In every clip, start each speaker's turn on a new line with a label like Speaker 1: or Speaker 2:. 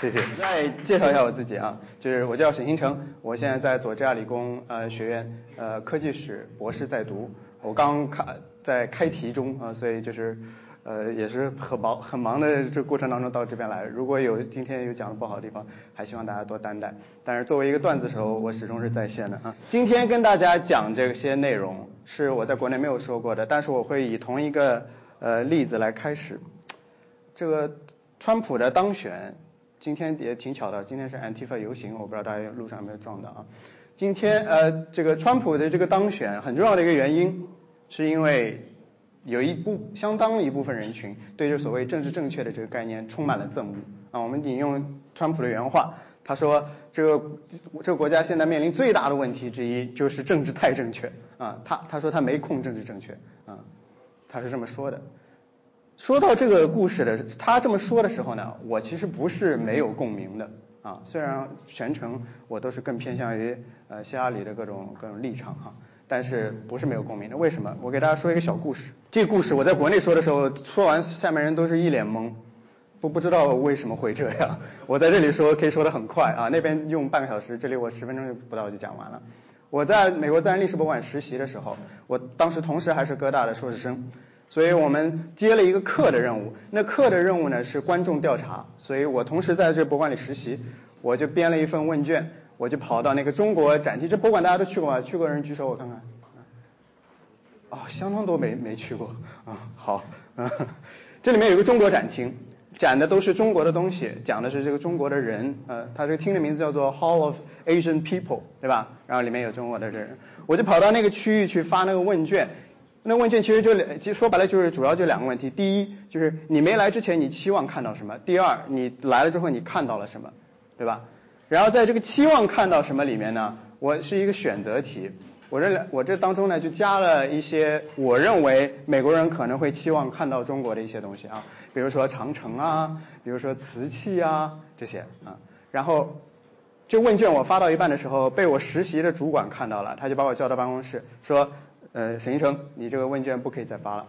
Speaker 1: 谢谢。再介绍一下我自己啊，就是我叫沈星成，我现在在佐治亚理工呃学院呃科技史博士在读，我刚开在开题中啊，所以就是呃也是很忙很忙的这过程当中到这边来。如果有今天有讲的不好的地方，还希望大家多担待。但是作为一个段子手，我始终是在线的啊。今天跟大家讲这些内容是我在国内没有说过的，但是我会以同一个呃例子来开始。这个川普的当选。今天也挺巧的，今天是 Antifa 游行，我不知道大家路上有没有撞到啊。今天呃，这个川普的这个当选很重要的一个原因，是因为有一部相当一部分人群对这所谓政治正确的这个概念充满了憎恶啊。我们引用川普的原话，他说这个这个国家现在面临最大的问题之一就是政治太正确啊。他他说他没空政治正确啊，他是这么说的。说到这个故事的，他这么说的时候呢，我其实不是没有共鸣的啊。虽然全程我都是更偏向于呃希拉里的各种各种立场哈，但是不是没有共鸣的。为什么？我给大家说一个小故事。这个故事我在国内说的时候，说完下面人都是一脸懵，不不知道为什么会这样。我在这里说可以说的很快啊，那边用半个小时，这里我十分钟不到就讲完了。我在美国自然历史博物馆实习的时候，我当时同时还是哥大的硕士生。所以我们接了一个课的任务，那课的任务呢是观众调查，所以我同时在这博物馆里实习，我就编了一份问卷，我就跑到那个中国展厅，这博物馆大家都去过吗？去过的人举手我看看。哦，相当多没没去过啊，好，这里面有个中国展厅，展的都是中国的东西，讲的是这个中国的人，呃，它这个厅的名字叫做 Hall of Asian People，对吧？然后里面有中国的人，我就跑到那个区域去发那个问卷。那问卷其实就两，其实说白了就是主要就两个问题。第一就是你没来之前你期望看到什么？第二你来了之后你看到了什么？对吧？然后在这个期望看到什么里面呢，我是一个选择题。我这我这当中呢就加了一些我认为美国人可能会期望看到中国的一些东西啊，比如说长城啊，比如说瓷器啊这些啊。然后这问卷我发到一半的时候，被我实习的主管看到了，他就把我叫到办公室说。呃，沈医生，你这个问卷不可以再发了。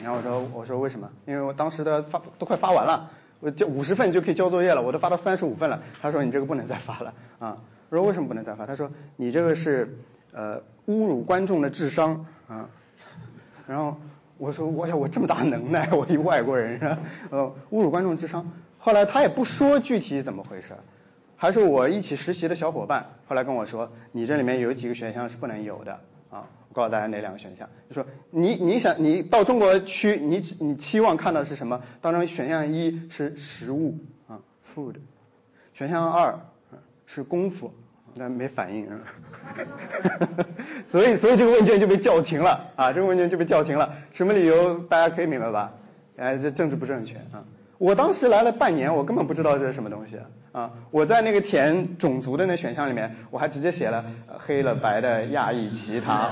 Speaker 1: 然后我说，我说为什么？因为我当时的发都快发完了，我就五十份就可以交作业了，我都发到三十五份了。他说你这个不能再发了啊。我说为什么不能再发？他说你这个是呃侮辱观众的智商 啊。然后我说我呀，我这么大能耐，我一外国人是吧？呃，侮辱观众智商。后来他也不说具体怎么回事，还是我一起实习的小伙伴后来跟我说，你这里面有几个选项是不能有的。啊，告诉大家哪两个选项，就说你你想你到中国去，你你期望看到是什么？当中选项一是食物啊，food，选项二是功夫，那没反应，所以所以这个问卷就被叫停了啊，这个问卷就被叫停了，什么理由大家可以明白吧？哎，这政治不正确啊。我当时来了半年，我根本不知道这是什么东西啊！我在那个填种族的那选项里面，我还直接写了黑了白的亚裔其他，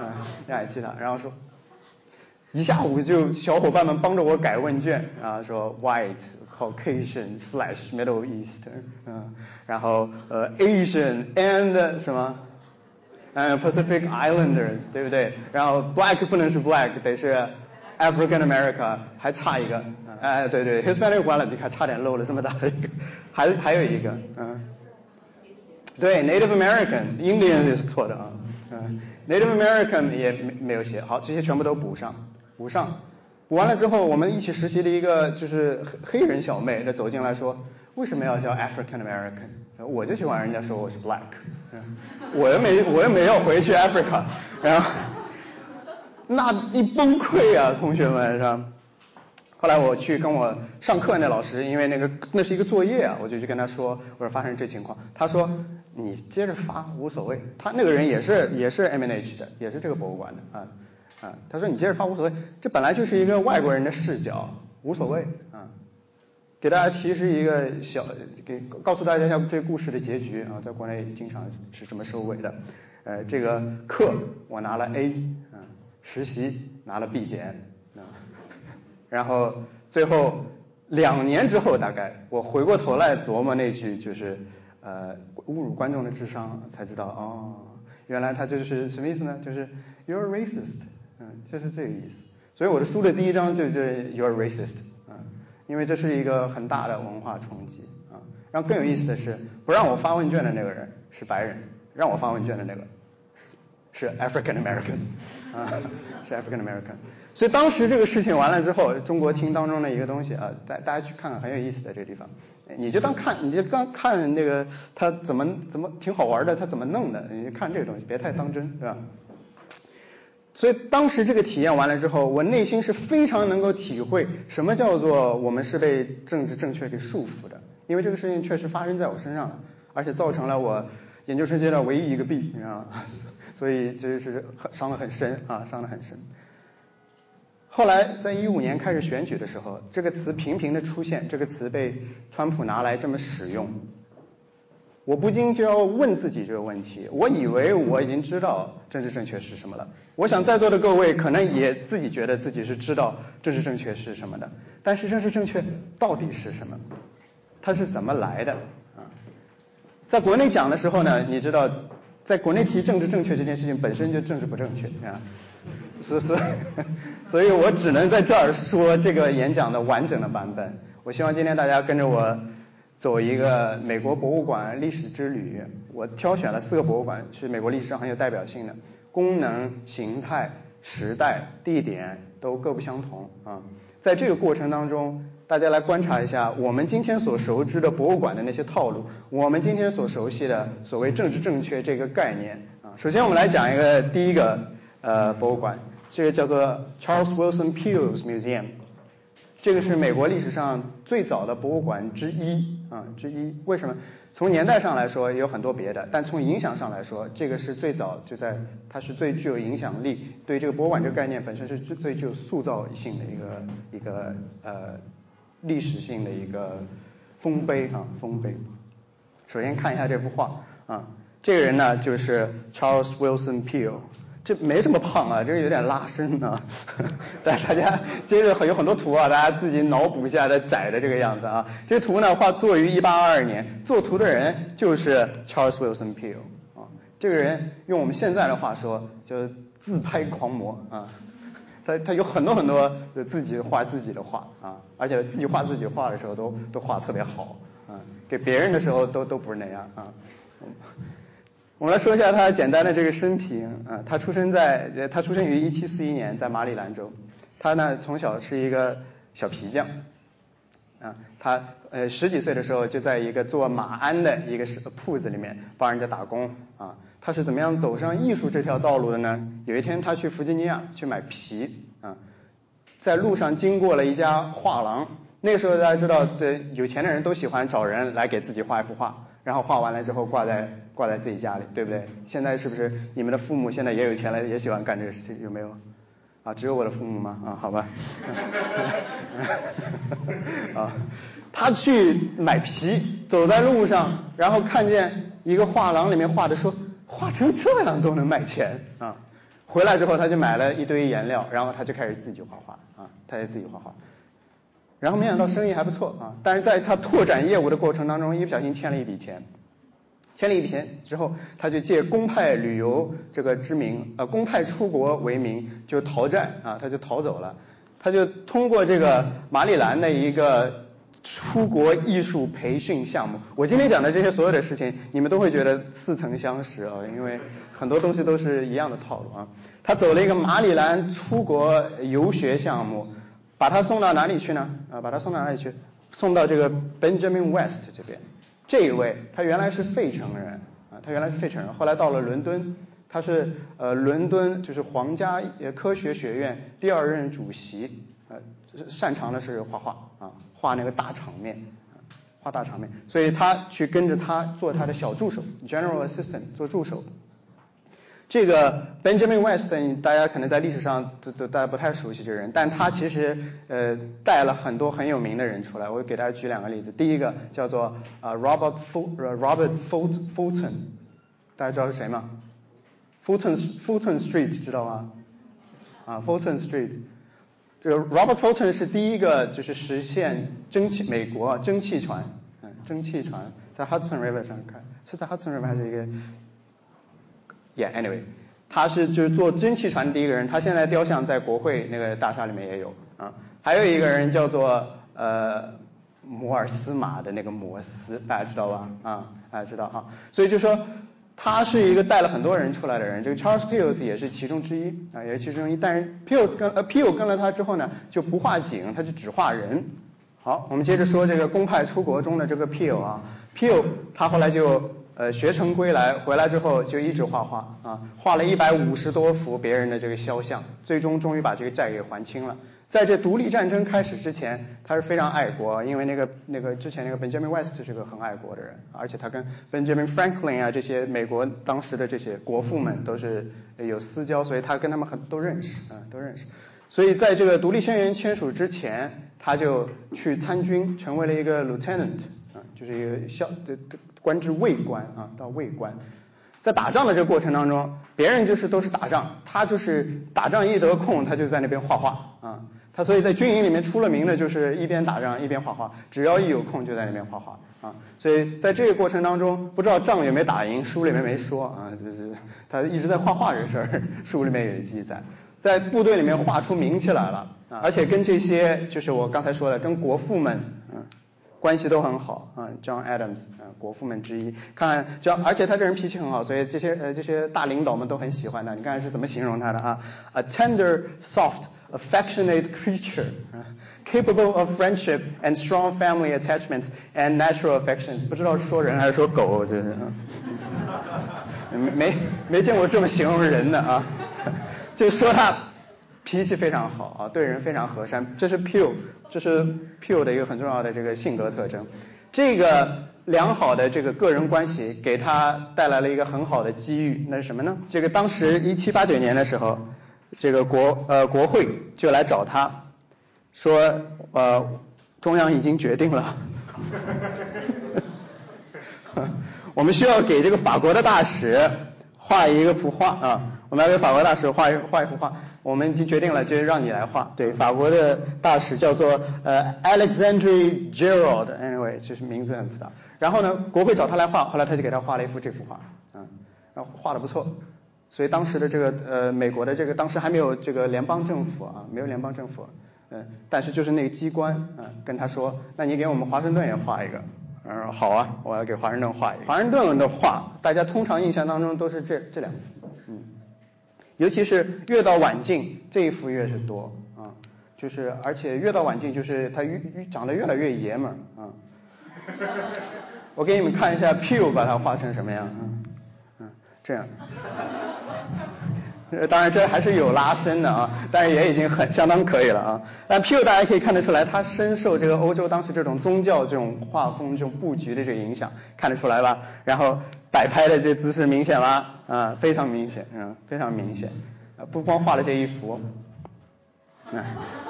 Speaker 1: 嗯，亚裔其他，然后说一下午就小伙伴们帮着我改问卷啊，说 white Caucasian slash Middle Eastern，嗯，然后呃 Asian and 什么，嗯 Pacific Islanders，对不对？然后 black 不能是 black，得是。African America 还差一个，哎，对对，Hispanic 完了，你看差点漏了这么大的一个，还还有一个，嗯，对，Native American，Indian 也是错的啊，嗯，Native American 也没没有写好，这些全部都补上，补上，补完了之后，我们一起实习的一个就是黑黑人小妹，她走进来说，为什么要叫 African American？我就喜欢人家说我是 Black，我又没我又没有回去 Africa，然后。那一崩溃啊，同学们是吧？后来我去跟我上课那老师，因为那个那是一个作业啊，我就去跟他说，我说发生这情况，他说你接着发无所谓。他那个人也是也是 M N H 的，也是这个博物馆的啊啊，他说你接着发无所谓，这本来就是一个外国人的视角，无所谓啊。给大家提示一个小，给告诉大家一下这故事的结局啊，在国内经常是这么收尾的。呃，这个课我拿了 A。实习拿了 B 减，然后最后两年之后，大概我回过头来琢磨那句就是呃侮辱观众的智商，才知道哦，原来他就是什么意思呢？就是 you're racist，嗯，就是这个意思。所以我的书的第一章就就 you're racist，嗯，因为这是一个很大的文化冲击啊。然后更有意思的是，不让我发问卷的那个人是白人，让我发问卷的那个是 African American 啊，是 African American。所以当时这个事情完了之后，中国厅当中的一个东西啊，大大家去看看，很有意思的这个地方。你就当看，你就刚看那个他怎么怎么挺好玩的，他怎么弄的，你就看这个东西，别太当真，是吧？所以当时这个体验完了之后，我内心是非常能够体会什么叫做我们是被政治正确给束缚的，因为这个事情确实发生在我身上了，而且造成了我研究生阶段唯一一个 B，你知道吗？所以就是很伤得很深啊，伤得很深。后来在一五年开始选举的时候，这个词频频的出现，这个词被川普拿来这么使用，我不禁就要问自己这个问题：我以为我已经知道政治正确是什么了，我想在座的各位可能也自己觉得自己是知道政治正确是什么的，但是政治正确到底是什么？它是怎么来的？啊，在国内讲的时候呢，你知道，在国内提政治正确这件事情本身就政治不正确啊。所以，所以我只能在这儿说这个演讲的完整的版本。我希望今天大家跟着我走一个美国博物馆历史之旅。我挑选了四个博物馆，是美国历史上很有代表性的，功能、形态、时代、地点都各不相同啊。在这个过程当中，大家来观察一下我们今天所熟知的博物馆的那些套路，我们今天所熟悉的所谓政治正确这个概念啊。首先，我们来讲一个第一个呃博物馆。这个叫做 Charles Wilson Peel's Museum，这个是美国历史上最早的博物馆之一啊之一。为什么？从年代上来说也有很多别的，但从影响上来说，这个是最早就在它是最具有影响力，对这个博物馆这个概念本身是最最具有塑造性的一个一个呃历史性的一个丰碑啊丰碑。首先看一下这幅画啊，这个人呢就是 Charles Wilson Peale。这没这么胖啊，这个有点拉伸啊。但大家接着有很多图啊，大家自己脑补一下的窄的这个样子啊。这图呢画作于一八二二年，做图的人就是 Charles Wilson Peale 啊。这个人用我们现在的话说，就是自拍狂魔啊。他他有很多很多自己画自己的画啊，而且自己画自己画的时候都都画特别好啊，给别人的时候都都不是那样啊。我们来说一下他简单的这个生平啊，他出生在他出生于一七四一年，在马里兰州。他呢从小是一个小皮匠啊，他呃十几岁的时候就在一个做马鞍的一个铺子里面帮人家打工啊。他是怎么样走上艺术这条道路的呢？有一天他去弗吉尼亚去买皮啊，在路上经过了一家画廊，那个时候大家知道，对有钱的人都喜欢找人来给自己画一幅画。然后画完了之后挂在挂在自己家里，对不对？现在是不是你们的父母现在也有钱了，也喜欢干这个事情？有没有？啊，只有我的父母吗？啊，好吧。啊，他去买皮，走在路上，然后看见一个画廊里面画的，说画成这样都能卖钱啊！回来之后他就买了一堆颜料，然后他就开始自己画画啊，他也自己画画。然后没想到生意还不错啊，但是在他拓展业务的过程当中，一不小心欠了一笔钱，欠了一笔钱之后，他就借公派旅游这个之名，呃，公派出国为名就逃债啊，他就逃走了，他就通过这个马里兰的一个出国艺术培训项目，我今天讲的这些所有的事情，你们都会觉得似曾相识啊，因为很多东西都是一样的套路啊，他走了一个马里兰出国游学项目。把他送到哪里去呢？啊，把他送到哪里去？送到这个 Benjamin West 这边。这一位，他原来是费城人啊，他原来是费城人，后来到了伦敦，他是呃伦敦就是皇家科学学院第二任主席，呃，擅长的是画画啊，画那个大场面，画大场面，所以他去跟着他做他的小助手，General Assistant 做助手。这个 Benjamin West，大家可能在历史上都都大家不太熟悉这个人，但他其实呃带了很多很有名的人出来。我给大家举两个例子。第一个叫做啊 Robert Robert Fulton，大家知道是谁吗？Fulton Fulton Street 知道吗？啊 Fulton Street，这个 Robert Fulton 是第一个就是实现蒸汽美国蒸汽船，嗯蒸汽船在 Hudson River 上开，是在 Hudson River 还是一个？Yeah，anyway，他是就是做蒸汽船第一个人，他现在雕像在国会那个大厦里面也有啊。还有一个人叫做呃摩尔斯码的那个摩斯，大家知道吧？啊，大家知道哈。所以就说他是一个带了很多人出来的人，这个 Charles Peels 也是其中之一啊，也是其中之一。但是 Peels 跟呃 Peel 跟了他之后呢，就不画景，他就只画人。好，我们接着说这个公派出国中的这个 Peel 啊，Peel 他后来就。呃，学成归来，回来之后就一直画画啊，画了一百五十多幅别人的这个肖像，最终终于把这个债给还清了。在这独立战争开始之前，他是非常爱国，因为那个那个之前那个 Benjamin West 是个很爱国的人，而且他跟 Benjamin Franklin 啊这些美国当时的这些国父们都是有私交，所以他跟他们很都认识啊，都认识。所以在这个独立宣言签署之前，他就去参军，成为了一个 Lieutenant 啊，就是一个校的。官至尉官啊，到尉官，在打仗的这个过程当中，别人就是都是打仗，他就是打仗一得空，他就在那边画画啊。所以在军营里面出了名的，就是一边打仗一边画画，只要一有空就在那边画画啊。所以在这个过程当中，不知道仗有没有打赢，书里面没说啊，就是他一直在画画这事儿，书里面有记载，在部队里面画出名气来了啊，而且跟这些就是我刚才说的，跟国父们嗯。关系都很好啊，John Adams 啊，国父们之一。看，就而且他这人脾气很好，所以这些呃这些大领导们都很喜欢他。你看是怎么形容他的啊？A tender, soft, affectionate creature, capable of friendship and strong family attachments and natural affections。不知道说人还是说狗，这是。没没没见过这么形容人的啊，就说他脾气非常好啊，对人非常和善。这是 Pew。这是 Pugh 的一个很重要的这个性格特征，这个良好的这个个人关系给他带来了一个很好的机遇，那是什么呢？这个当时一七八九年的时候，这个国呃国会就来找他，说呃中央已经决定了，我们需要给这个法国的大使画一个幅画啊，我们要给法国大使画一画一幅画。我们已经决定了，就是让你来画。对，法国的大使叫做呃 Alexandre Gerald，anyway，就是名字很复杂。然后呢，国会找他来画，后来他就给他画了一幅这幅画，嗯，然后画的不错。所以当时的这个呃美国的这个当时还没有这个联邦政府啊，没有联邦政府，嗯，但是就是那个机关，嗯，跟他说，那你给我们华盛顿也画一个，嗯，好啊，我要给华盛顿画一个。华盛顿的画，大家通常印象当中都是这这两幅。嗯尤其是越到晚近，这一幅越是多啊，就是而且越到晚近，就是他越越长得越来越爷们儿啊。我给你们看一下 Pew 把它画成什么样，嗯嗯，这样。当然这还是有拉伸的啊，但是也已经很相当可以了啊。但 Pew 大家可以看得出来，他深受这个欧洲当时这种宗教这种画风、这种布局的这个影响，看得出来吧？然后。摆拍的这姿势明显吗？啊，非常明显，嗯，非常明显。啊，不光画了这一幅，啊，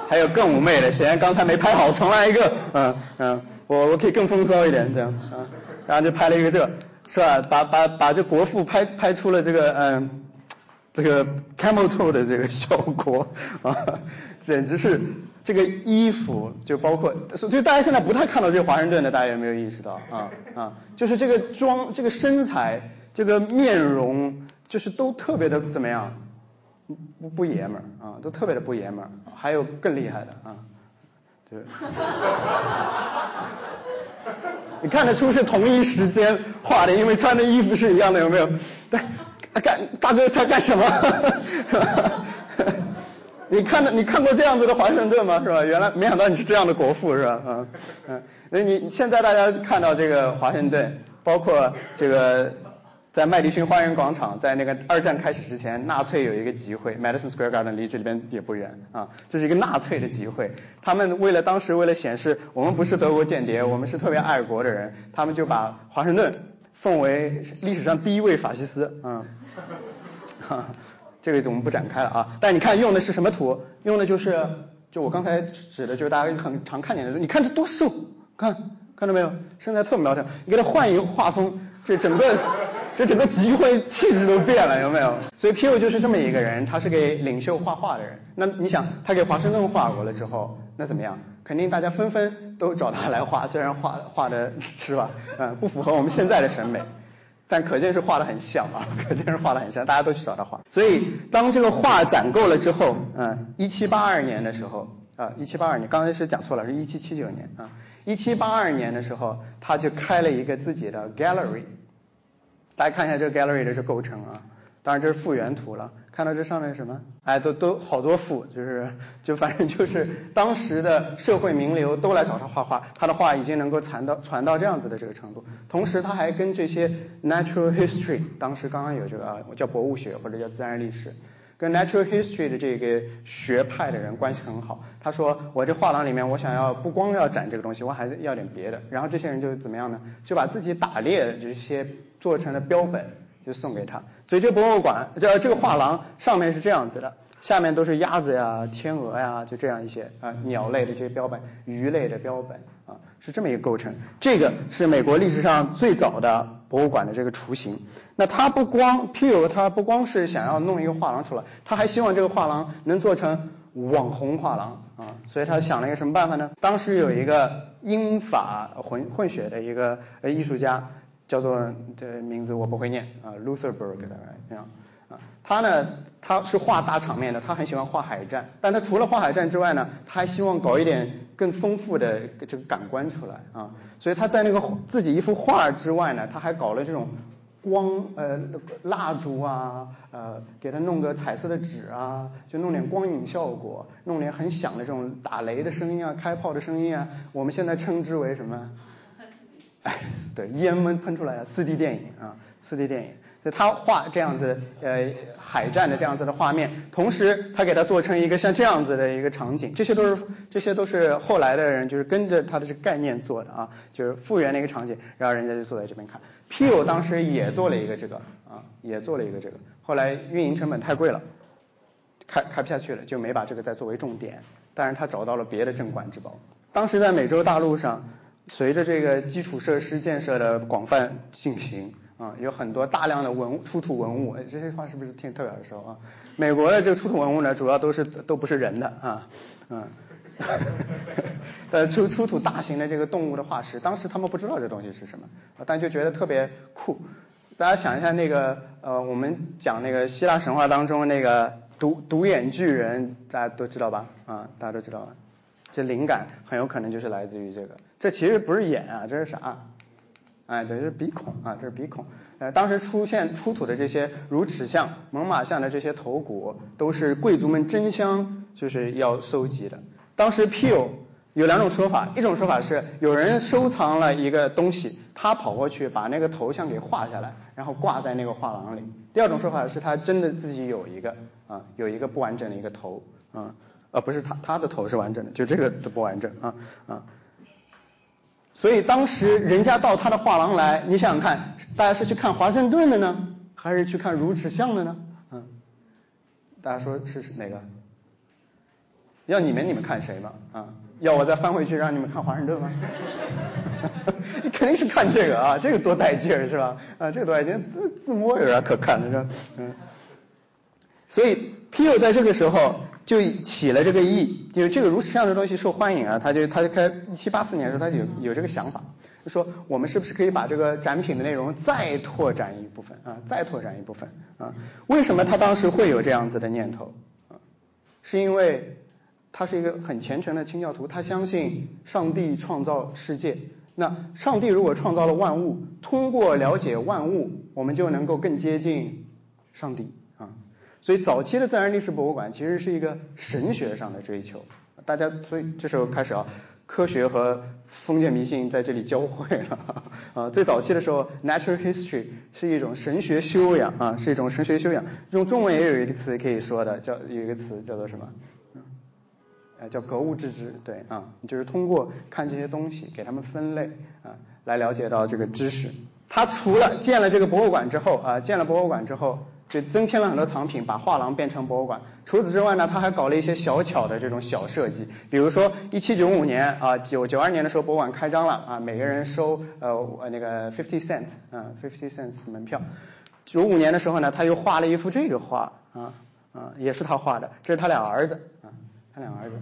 Speaker 1: 还有更妩媚的，显然刚才没拍好，重来一个。嗯嗯，我我可以更风骚一点，这样啊，然后就拍了一个这，是吧？把把把这国父拍拍出了这个嗯，这个 camel toe 的这个效果啊，简直是。这个衣服就包括，所以大家现在不太看到这华盛顿的，大家有没有意识到啊啊？就是这个妆、这个身材、这个面容，就是都特别的怎么样？不不爷们儿啊，都特别的不爷们儿。还有更厉害的啊，对。你看得出是同一时间画的，因为穿的衣服是一样的，有没有？对啊，干大哥在干什么？哈 哈你看到你看过这样子的华盛顿吗？是吧？原来没想到你是这样的国父，是吧？嗯嗯，那你现在大家看到这个华盛顿，包括这个在麦迪逊花园广场，在那个二战开始之前，纳粹有一个集会，Madison Square Garden 离这里边也不远啊，这是一个纳粹的集会。他们为了当时为了显示我们不是德国间谍，我们是特别爱国的人，他们就把华盛顿奉为历史上第一位法西斯，嗯。这个我们不展开了啊，但你看用的是什么图？用的就是就我刚才指的，就是大家很常看见的。你看这多瘦，看看到没有？身材特苗条。你给他换一个画风，这整个 这整个集会气质都变了，有没有？所以 P.U. 就是这么一个人，他是给领袖画画的人。那你想，他给华盛顿画过了之后，那怎么样？肯定大家纷纷都找他来画，虽然画画的是吧？嗯，不符合我们现在的审美。但可见是画的很像啊，可见是画的很像，大家都去找他画。所以当这个画攒够了之后，嗯，一七八二年的时候，啊，一七八二年，刚才是讲错了，是一七七九年啊。一七八二年的时候，他就开了一个自己的 gallery。大家看一下这个 gallery 的这构成啊，当然这是复原图了。看到这上面什么？哎，都都好多幅，就是就反正就是当时的社会名流都来找他画画，他的画已经能够传到传到这样子的这个程度。同时，他还跟这些 natural history，当时刚刚有这个啊，叫博物学或者叫自然历史，跟 natural history 的这个学派的人关系很好。他说，我这画廊里面，我想要不光要展这个东西，我还要点别的。然后这些人就怎么样呢？就把自己打猎的这些做成了标本。就送给他，所以这博物馆，这这个画廊上面是这样子的，下面都是鸭子呀、天鹅呀，就这样一些啊鸟类的这些标本，鱼类的标本啊，是这么一个构成。这个是美国历史上最早的博物馆的这个雏形。那他不光 p e 他不光是想要弄一个画廊出来，他还希望这个画廊能做成网红画廊啊，所以他想了一个什么办法呢？当时有一个英法混混血的一个呃艺术家。叫做这名字我不会念啊，Lutherberg 大概这样啊，他呢他是画大场面的，他很喜欢画海战，但他除了画海战之外呢，他还希望搞一点更丰富的这个感官出来啊，所以他在那个自己一幅画之外呢，他还搞了这种光呃蜡烛啊，呃给他弄个彩色的纸啊，就弄点光影效果，弄点很响的这种打雷的声音啊，开炮的声音啊，我们现在称之为什么？哎，对，烟闷喷出来了四 D 电影啊，四 D 电影，就他画这样子呃海战的这样子的画面，同时他给他做成一个像这样子的一个场景，这些都是这些都是后来的人就是跟着他的这个概念做的啊，就是复原的一个场景，然后人家就坐在这边看。p o 当时也做了一个这个啊，也做了一个这个，后来运营成本太贵了，开开不下去了，就没把这个再作为重点，但是他找到了别的镇馆之宝。当时在美洲大陆上。随着这个基础设施建设的广泛进行啊，有很多大量的文物出土文物，这些话是不是听特别耳熟啊？美国的这个出土文物呢，主要都是都不是人的啊，嗯，呃出出土大型的这个动物的化石，当时他们不知道这东西是什么，但就觉得特别酷。大家想一下那个呃，我们讲那个希腊神话当中那个独独眼巨人，大家都知道吧？啊，大家都知道吧？这灵感很有可能就是来自于这个，这其实不是眼啊，这是啥？哎，对，这是鼻孔啊，这是鼻孔。呃，当时出现出土的这些如齿象、猛犸象的这些头骨，都是贵族们争相就是要收集的。当时 p e 有两种说法，一种说法是有人收藏了一个东西，他跑过去把那个头像给画下来，然后挂在那个画廊里。第二种说法是他真的自己有一个啊，有一个不完整的一个头啊。呃，不是他，他的头是完整的，就这个都不完整啊啊。所以当时人家到他的画廊来，你想想看，大家是去看华盛顿的呢，还是去看如齿象的呢？嗯，大家说是哪个？要你们，你们看谁嘛？啊，要我再翻回去让你们看华盛顿吗？你 肯定是看这个啊，这个多带劲儿是吧？啊，这个多带劲，自自摸有啥可看的是吧？嗯。所以 p i 在这个时候。就起了这个意，就是这个如此这样的东西受欢迎啊，他就他就开一七八四年的时候，他有有这个想法，就说我们是不是可以把这个展品的内容再拓展一部分啊，再拓展一部分啊？为什么他当时会有这样子的念头啊？是因为他是一个很虔诚的清教徒，他相信上帝创造世界。那上帝如果创造了万物，通过了解万物，我们就能够更接近上帝。所以早期的自然历史博物馆其实是一个神学上的追求，大家所以这时候开始啊，科学和封建迷信在这里交汇了啊。最早期的时候，natural history 是一种神学修养啊，是一种神学修养。用中文也有一个词可以说的，叫有一个词叫做什么？呃，叫格物致知，对啊，就是通过看这些东西，给他们分类啊，来了解到这个知识。他除了建了这个博物馆之后啊，建了博物馆之后。就增添了很多藏品，把画廊变成博物馆。除此之外呢，他还搞了一些小巧的这种小设计，比如说一七九五年啊，九九二年的时候博物馆开张了啊，每个人收呃那个 fifty cent 啊 fifty cents 门票。九五年的时候呢，他又画了一幅这个画啊啊，也是他画的，这是他俩儿子啊，他俩儿子。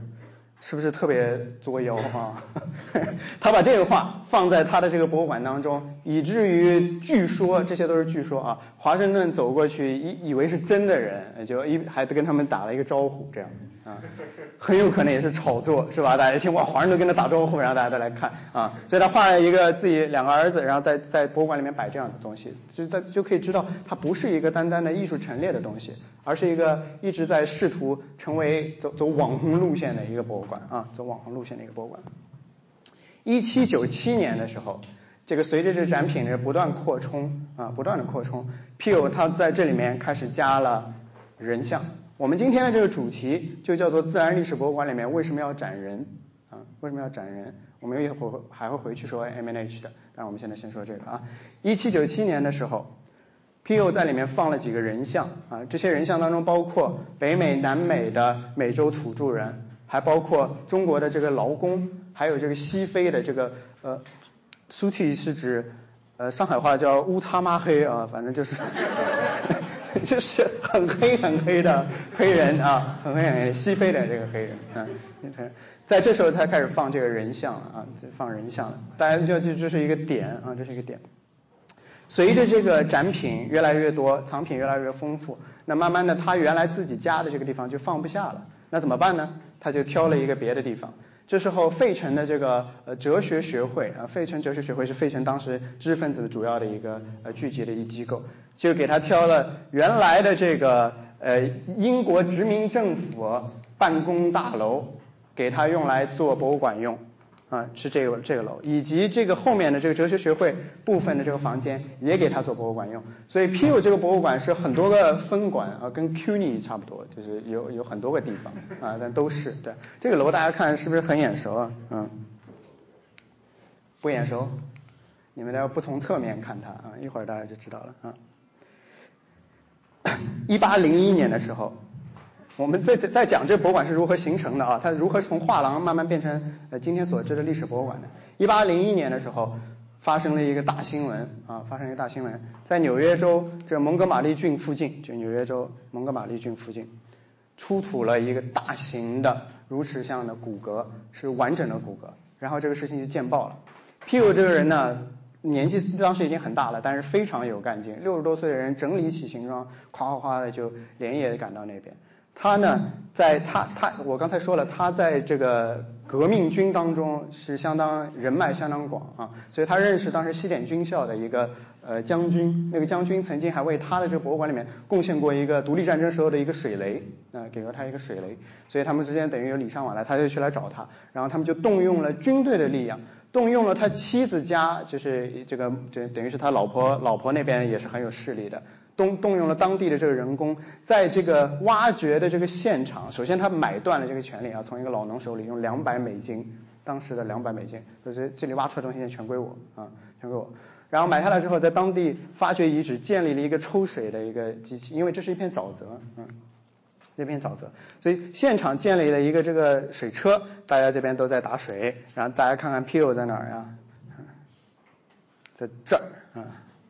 Speaker 1: 是不是特别作妖啊？他把这个画放在他的这个博物馆当中，以至于据说这些都是据说啊，华盛顿走过去以以为是真的人，就一还跟他们打了一个招呼，这样啊，很有可能也是炒作，是吧？大家一听哇，华盛顿跟他打招呼，然后大家都来看啊，所以他画了一个自己两个儿子，然后在在博物馆里面摆这样子东西，其实他就可以知道，它不是一个单单的艺术陈列的东西，而是一个一直在试图成为走走网红路线的一个博物馆啊，走网红路线的一个博物馆。一七九七年的时候，这个随着这展品的不断扩充啊，不断的扩充，Pio 他在这里面开始加了人像。我们今天的这个主题就叫做自然历史博物馆里面为什么要展人啊？为什么要展人？我们一会儿还会回去说 M N H 的，但我们现在先说这个啊。一七九七年的时候，Pio 在里面放了几个人像啊，这些人像当中包括北美、南美的美洲土著人，还包括中国的这个劳工。还有这个西非的这个呃，苏提是指呃上海话叫乌擦妈黑啊，反正就是 就是很黑很黑的黑人啊，很黑很黑西非的这个黑人啊，在这时候才开始放这个人像了啊，放人像了，大家就就这是一个点啊，这是一个点。随着这个展品越来越多，藏品越来越丰富，那慢慢的他原来自己家的这个地方就放不下了，那怎么办呢？他就挑了一个别的地方。这时候，费城的这个呃哲学学会啊，费城哲学学会是费城当时知识分子的主要的一个呃聚集的一机构，就给他挑了原来的这个呃英国殖民政府办公大楼，给他用来做博物馆用。啊，是这个这个楼，以及这个后面的这个哲学学会部分的这个房间也给他做博物馆用，所以 Pu 这个博物馆是很多个分馆啊，跟 CUNY 差不多，就是有有很多个地方啊，但都是对这个楼，大家看是不是很眼熟啊？嗯，不眼熟，你们要不从侧面看它啊，一会儿大家就知道了啊。一八零一年的时候。我们在在讲这博物馆是如何形成的啊？它如何从画廊慢慢变成呃今天所知的历史博物馆的？一八零一年的时候，发生了一个大新闻啊，发生一个大新闻，在纽约州这蒙哥马利郡附近，就纽约州蒙哥马利郡附近，出土了一个大型的如齿象的骨骼，是完整的骨骼。然后这个事情就见报了。皮尤这个人呢，年纪当时已经很大了，但是非常有干劲，六十多岁的人整理起行装，咵咵咵的就连夜赶到那边。他呢，在他他我刚才说了，他在这个革命军当中是相当人脉相当广啊，所以他认识当时西点军校的一个呃将军，那个将军曾经还为他的这个博物馆里面贡献过一个独立战争时候的一个水雷啊，给了他一个水雷，所以他们之间等于有礼尚往来，他就去来找他，然后他们就动用了军队的力量，动用了他妻子家，就是这个就等于是他老婆老婆那边也是很有势力的。动动用了当地的这个人工，在这个挖掘的这个现场，首先他买断了这个权利啊，从一个老农手里用两百美金，当时的两百美金，就是这里挖出来东西全归我啊，全归我。然后买下来之后，在当地发掘遗址，建立了一个抽水的一个机器，因为这是一片沼泽，嗯，那片沼泽，所以现场建立了一个这个水车，大家这边都在打水，然后大家看看 Pio 在哪儿呀？在这儿啊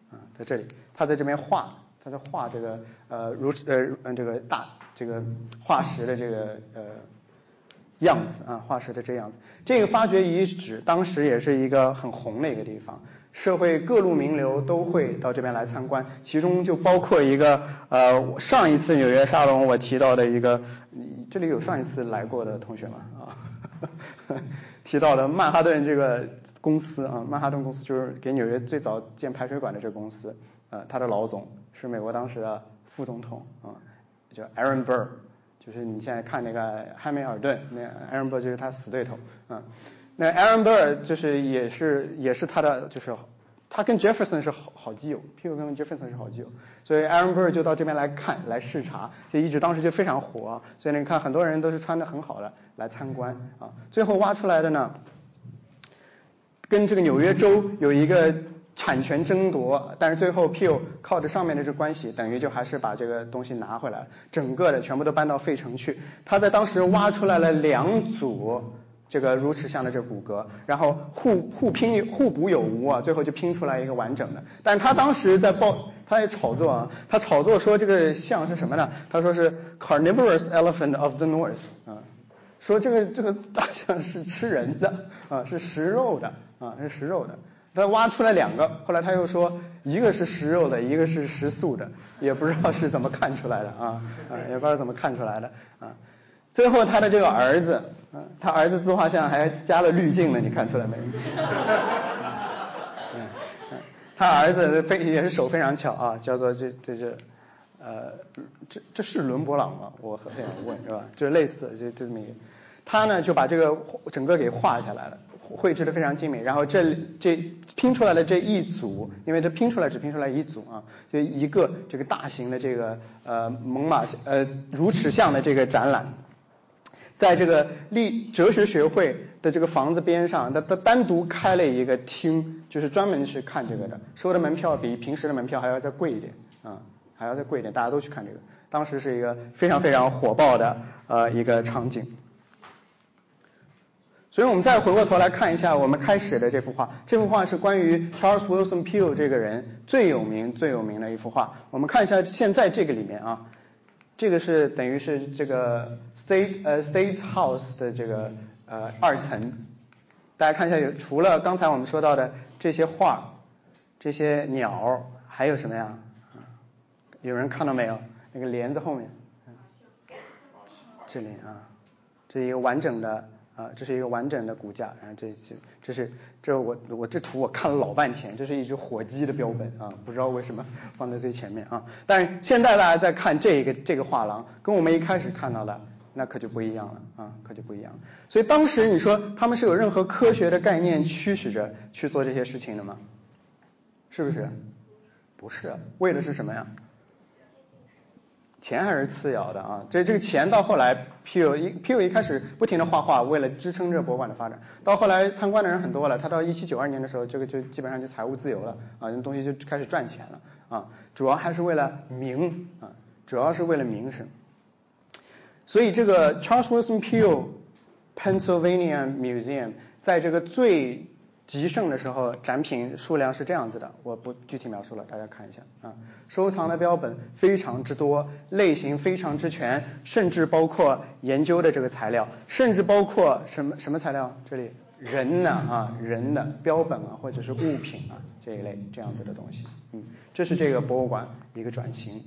Speaker 1: 啊，在这里，他在这边画。在画这个呃如呃嗯这个大这个化石的这个呃样子啊化石的这样子，这个发掘遗址当时也是一个很红的一个地方，社会各路名流都会到这边来参观，其中就包括一个呃上一次纽约沙龙我提到的一个，这里有上一次来过的同学吗啊？提到的曼哈顿这个公司啊，曼哈顿公司就是给纽约最早建排水管的这个公司，呃，他的老总。是美国当时的副总统啊，叫 Aaron Burr，就是你现在看那个汉密尔顿，那 Aaron Burr 就是他死对头啊。那 Aaron Burr 就是也是也是他的就是他跟 Jefferson 是好好基友，P 跟 Jefferson 是好基友，所以 Aaron Burr 就到这边来看来视察，就一直当时就非常火，所以你看很多人都是穿的很好的来参观啊。最后挖出来的呢，跟这个纽约州有一个。产权争夺，但是最后 Peel 靠着上面的这关系，等于就还是把这个东西拿回来了，整个的全部都搬到费城去。他在当时挖出来了两组这个如齿象的这骨骼，然后互互拼互补有无啊，最后就拼出来一个完整的。但他当时在报，他也炒作啊，他炒作说这个像是什么呢？他说是 Carnivorous Elephant of the North 啊。说这个这个大象是吃人的啊，是食肉的啊，是食肉的。他挖出来两个，后来他又说一个是食肉的，一个是食素的，也不知道是怎么看出来的啊啊，也不知道怎么看出来的啊。最后他的这个儿子，他儿子自画像还加了滤镜呢，你看出来没？他儿子非也是手非常巧啊，叫做这这这呃这这是伦勃朗吗？我很想问是吧？就是类似就就这么一个，他呢就把这个整个给画下来了。绘制的非常精美，然后这这拼出来的这一组，因为它拼出来只拼出来一组啊，就一个这个大型的这个呃猛犸呃乳齿象的这个展览，在这个立哲学学会的这个房子边上，它它单独开了一个厅，就是专门是看这个的，收的门票比平时的门票还要再贵一点啊，还要再贵一点，大家都去看这个，当时是一个非常非常火爆的呃一个场景。所以我们再回过头来看一下我们开始的这幅画，这幅画是关于 Charles Wilson Peel 这个人最有名最有名的一幅画。我们看一下现在这个里面啊，这个是等于是这个 State 呃 State House 的这个呃二层，大家看一下有除了刚才我们说到的这些画，这些鸟，还有什么呀？有人看到没有？那个帘子后面，这里啊，这一个完整的。啊，这是一个完整的骨架，然后这这这是这我我这图我看了老半天，这是一只火鸡的标本啊，不知道为什么放在最前面啊。但是现在大家在看这个这个画廊，跟我们一开始看到的那可就不一样了啊，可就不一样。所以当时你说他们是有任何科学的概念驱使着去做这些事情的吗？是不是？不是，为的是什么呀？钱还是次要的啊，这这个钱到后来，P.U. 一 P.U. 一开始不停的画画，为了支撑着博物馆的发展。到后来参观的人很多了，他到一七九二年的时候，这个就基本上就财务自由了啊，那东西就开始赚钱了啊，主要还是为了名啊，主要是为了名声。所以这个 Charles Wilson Peel Pennsylvania Museum 在这个最极盛的时候，展品数量是这样子的，我不具体描述了，大家看一下啊。收藏的标本非常之多，类型非常之全，甚至包括研究的这个材料，甚至包括什么什么材料？这里人呢啊，人的标本啊，或者是物品啊这一类这样子的东西。嗯，这是这个博物馆一个转型。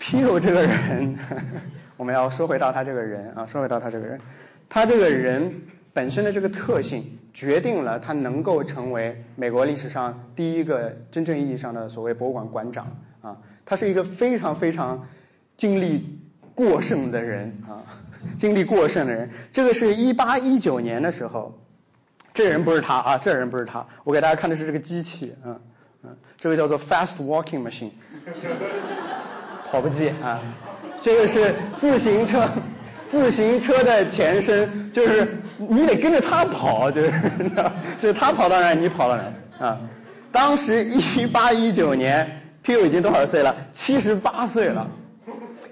Speaker 1: p e 这个人，我们要说回到他这个人啊，说回到他这个人，他这个人。本身的这个特性决定了他能够成为美国历史上第一个真正意义上的所谓博物馆馆长啊，他是一个非常非常精力过剩的人啊，精力过剩的人。这个是一八一九年的时候，这人不是他啊，这人不是他，我给大家看的是这个机器，嗯嗯，这个叫做 Fast Walking Machine，跑步机啊，这个是自行车，自行车的前身就是。你得跟着他跑，就是，就是他跑到哪，你跑到哪啊。当时一八一九年，P.U. 已经多少岁了？七十八岁了，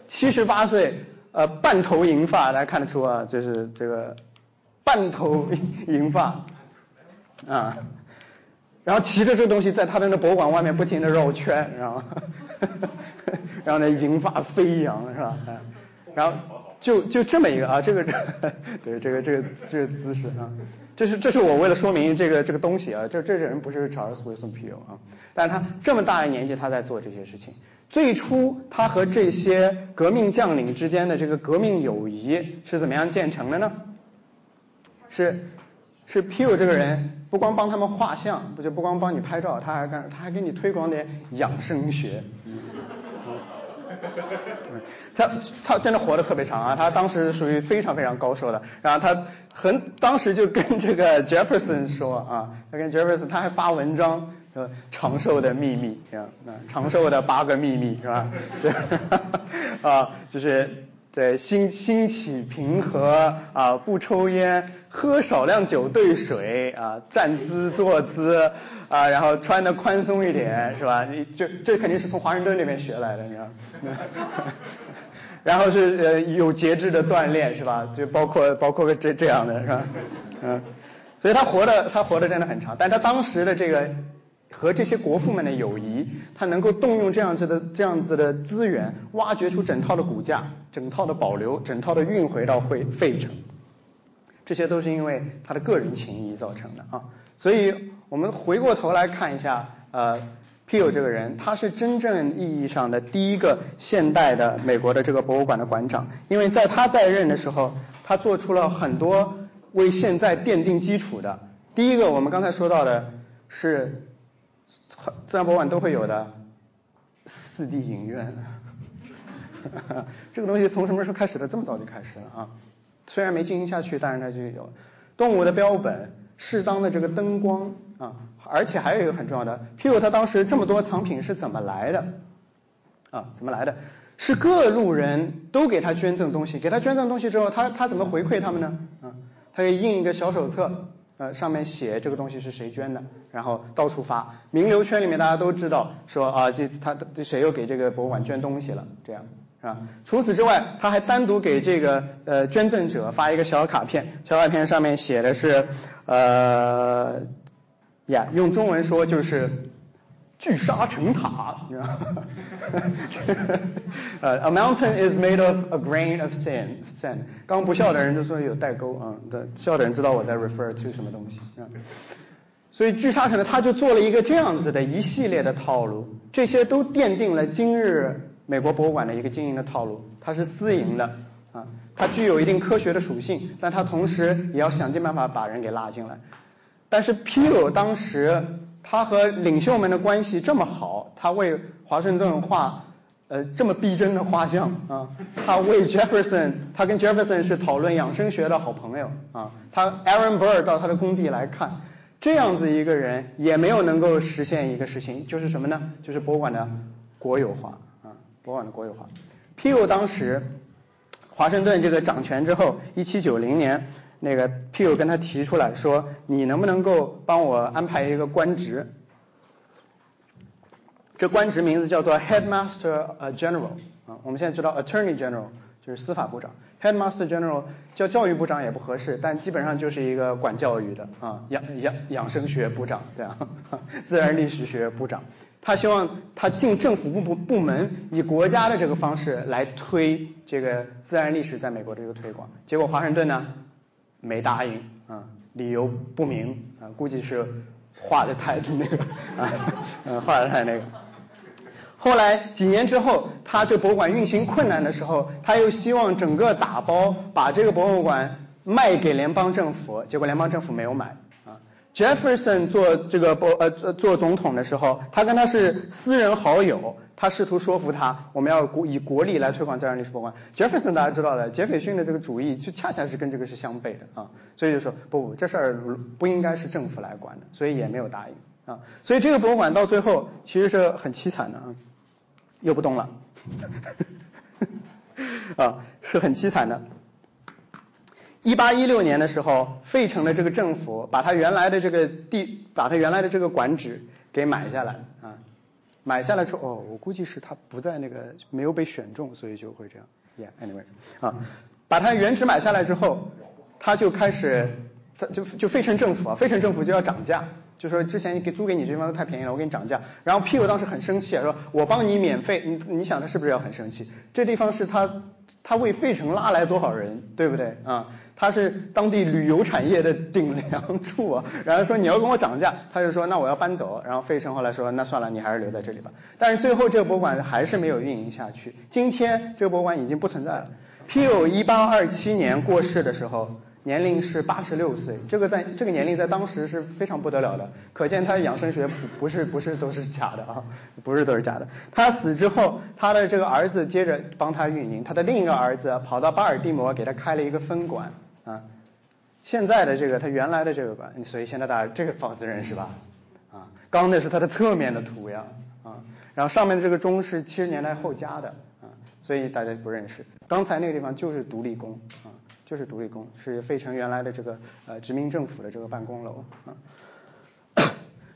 Speaker 1: 七十八岁，呃，半头银发，大家看得出啊，就是这个半头银发啊。然后骑着这东西在他的那博物馆外面不停的绕圈，然后，然后那银发飞扬，是吧？然后。就就这么一个啊，这个 对这个这个这个姿势啊，这是这是我为了说明这个这个东西啊，这这人不是 Charles Wilson Peel 啊，但他这么大的年纪他在做这些事情。最初他和这些革命将领之间的这个革命友谊是怎么样建成的呢？是是 Peel 这个人不光帮他们画像，不就不光帮你拍照，他还干他还给你推广点养生学。他他真的活得特别长啊！他当时属于非常非常高寿的。然后他很当时就跟这个 Jefferson 说啊，他跟 Jefferson 他还发文章说长寿的秘密，啊，长寿的八个秘密是吧？啊，就是对心心气平和啊，不抽烟，喝少量酒兑水啊，站姿坐姿。啊，然后穿的宽松一点，是吧？你这这肯定是从华盛顿那边学来的，你知道？然后是呃有节制的锻炼，是吧？就包括包括这这样的是吧？嗯，所以他活的他活的真的很长，但他当时的这个和这些国父们的友谊，他能够动用这样子的这样子的资源，挖掘出整套的骨架，整套的保留，整套的运回到费费城，这些都是因为他的个人情谊造成的啊。所以我们回过头来看一下，呃，Peel 这个人，他是真正意义上的第一个现代的美国的这个博物馆的馆长，因为在他在任的时候，他做出了很多为现在奠定基础的。第一个，我们刚才说到的是。自然博物馆都会有的四 D 影院，这个东西从什么时候开始的？这么早就开始了啊！虽然没进行下去，但是它就有动物的标本、适当的这个灯光啊，而且还有一个很重要的，譬如他当时这么多藏品是怎么来的啊？怎么来的？是各路人都给他捐赠东西，给他捐赠东西之后，他他怎么回馈他们呢？啊，他给印一个小手册。呃，上面写这个东西是谁捐的，然后到处发，名流圈里面大家都知道，说啊，这他这谁又给这个博物馆捐东西了，这样是吧？除此之外，他还单独给这个呃捐赠者发一个小卡片，小卡片上面写的是呃呀，用中文说就是。聚沙成塔，你知道？呃，A mountain is made of a grain of sand. Sand. 刚不笑的人就说有代沟啊，的笑的人知道我在 refer to 什么东西啊。所以聚沙成的，他就做了一个这样子的一系列的套路，这些都奠定了今日美国博物馆的一个经营的套路。它是私营的啊，它具有一定科学的属性，但它同时也要想尽办法把人给拉进来。但是 Peel 当时。他和领袖们的关系这么好，他为华盛顿画呃这么逼真的画像啊，他为 Jefferson，他跟 Jefferson 是讨论养生学的好朋友啊，他 Aaron Burr 到他的工地来看，这样子一个人也没有能够实现一个事情，就是什么呢？就是博物馆的国有化啊，博物馆的国有化。Peel 当时华盛顿这个掌权之后，一七九零年。那个 p e 跟他提出来说，你能不能够帮我安排一个官职？这官职名字叫做 Headmaster General 啊，我们现在知道 Attorney General 就是司法部长，Headmaster General 叫教育部长也不合适，但基本上就是一个管教育的啊，养养养生学部长这样，自然历史学部长。他希望他进政府部部部门，以国家的这个方式来推这个自然历史在美国的一个推广。结果华盛顿呢？没答应啊，理由不明啊，估计是画的太那个啊，嗯，画的太那个。后来几年之后，他这博物馆运行困难的时候，他又希望整个打包把这个博物馆卖给联邦政府，结果联邦政府没有买啊。Jefferson 做这个博呃做做总统的时候，他跟他是私人好友。他试图说服他，我们要国以国力来推广自然历史博物馆。杰斐逊大家知道的，杰斐逊的这个主义就恰恰是跟这个是相悖的啊，所以就说不不，这事儿不应该是政府来管的，所以也没有答应啊。所以这个博物馆到最后其实是很凄惨的啊，又不动了，啊，是很凄惨的。一八一六年的时候，费城的这个政府把他原来的这个地，把他原来的这个管址给买下来啊。买下来之后，哦，我估计是他不在那个没有被选中，所以就会这样。Yeah，anyway，啊，把它原址买下来之后，他就开始，他就就费城政府啊，费城政府就要涨价，就说之前给租给你这地方太便宜了，我给你涨价。然后 P.O. 当时很生气，说我帮你免费，你你想他是不是要很生气？这地方是他他为费城拉来多少人，对不对啊？他是当地旅游产业的顶梁柱啊，然后说你要跟我涨价，他就说那我要搬走，然后费城后来说那算了，你还是留在这里吧。但是最后这个博物馆还是没有运营下去，今天这个博物馆已经不存在了。P.O. 一八二七年过世的时候。年龄是八十六岁，这个在这个年龄在当时是非常不得了的，可见他养生学不是不是都是假的啊，不是都是假的。他死之后，他的这个儿子接着帮他运营，他的另一个儿子跑到巴尔的摩给他开了一个分馆啊。现在的这个他原来的这个馆，所以现在大家这个房子认识吧？啊，刚那是他的侧面的图呀啊，然后上面这个钟是七十年代后加的啊，所以大家不认识。刚才那个地方就是独立宫啊。就是独立宫，是费城原来的这个呃殖民政府的这个办公楼啊。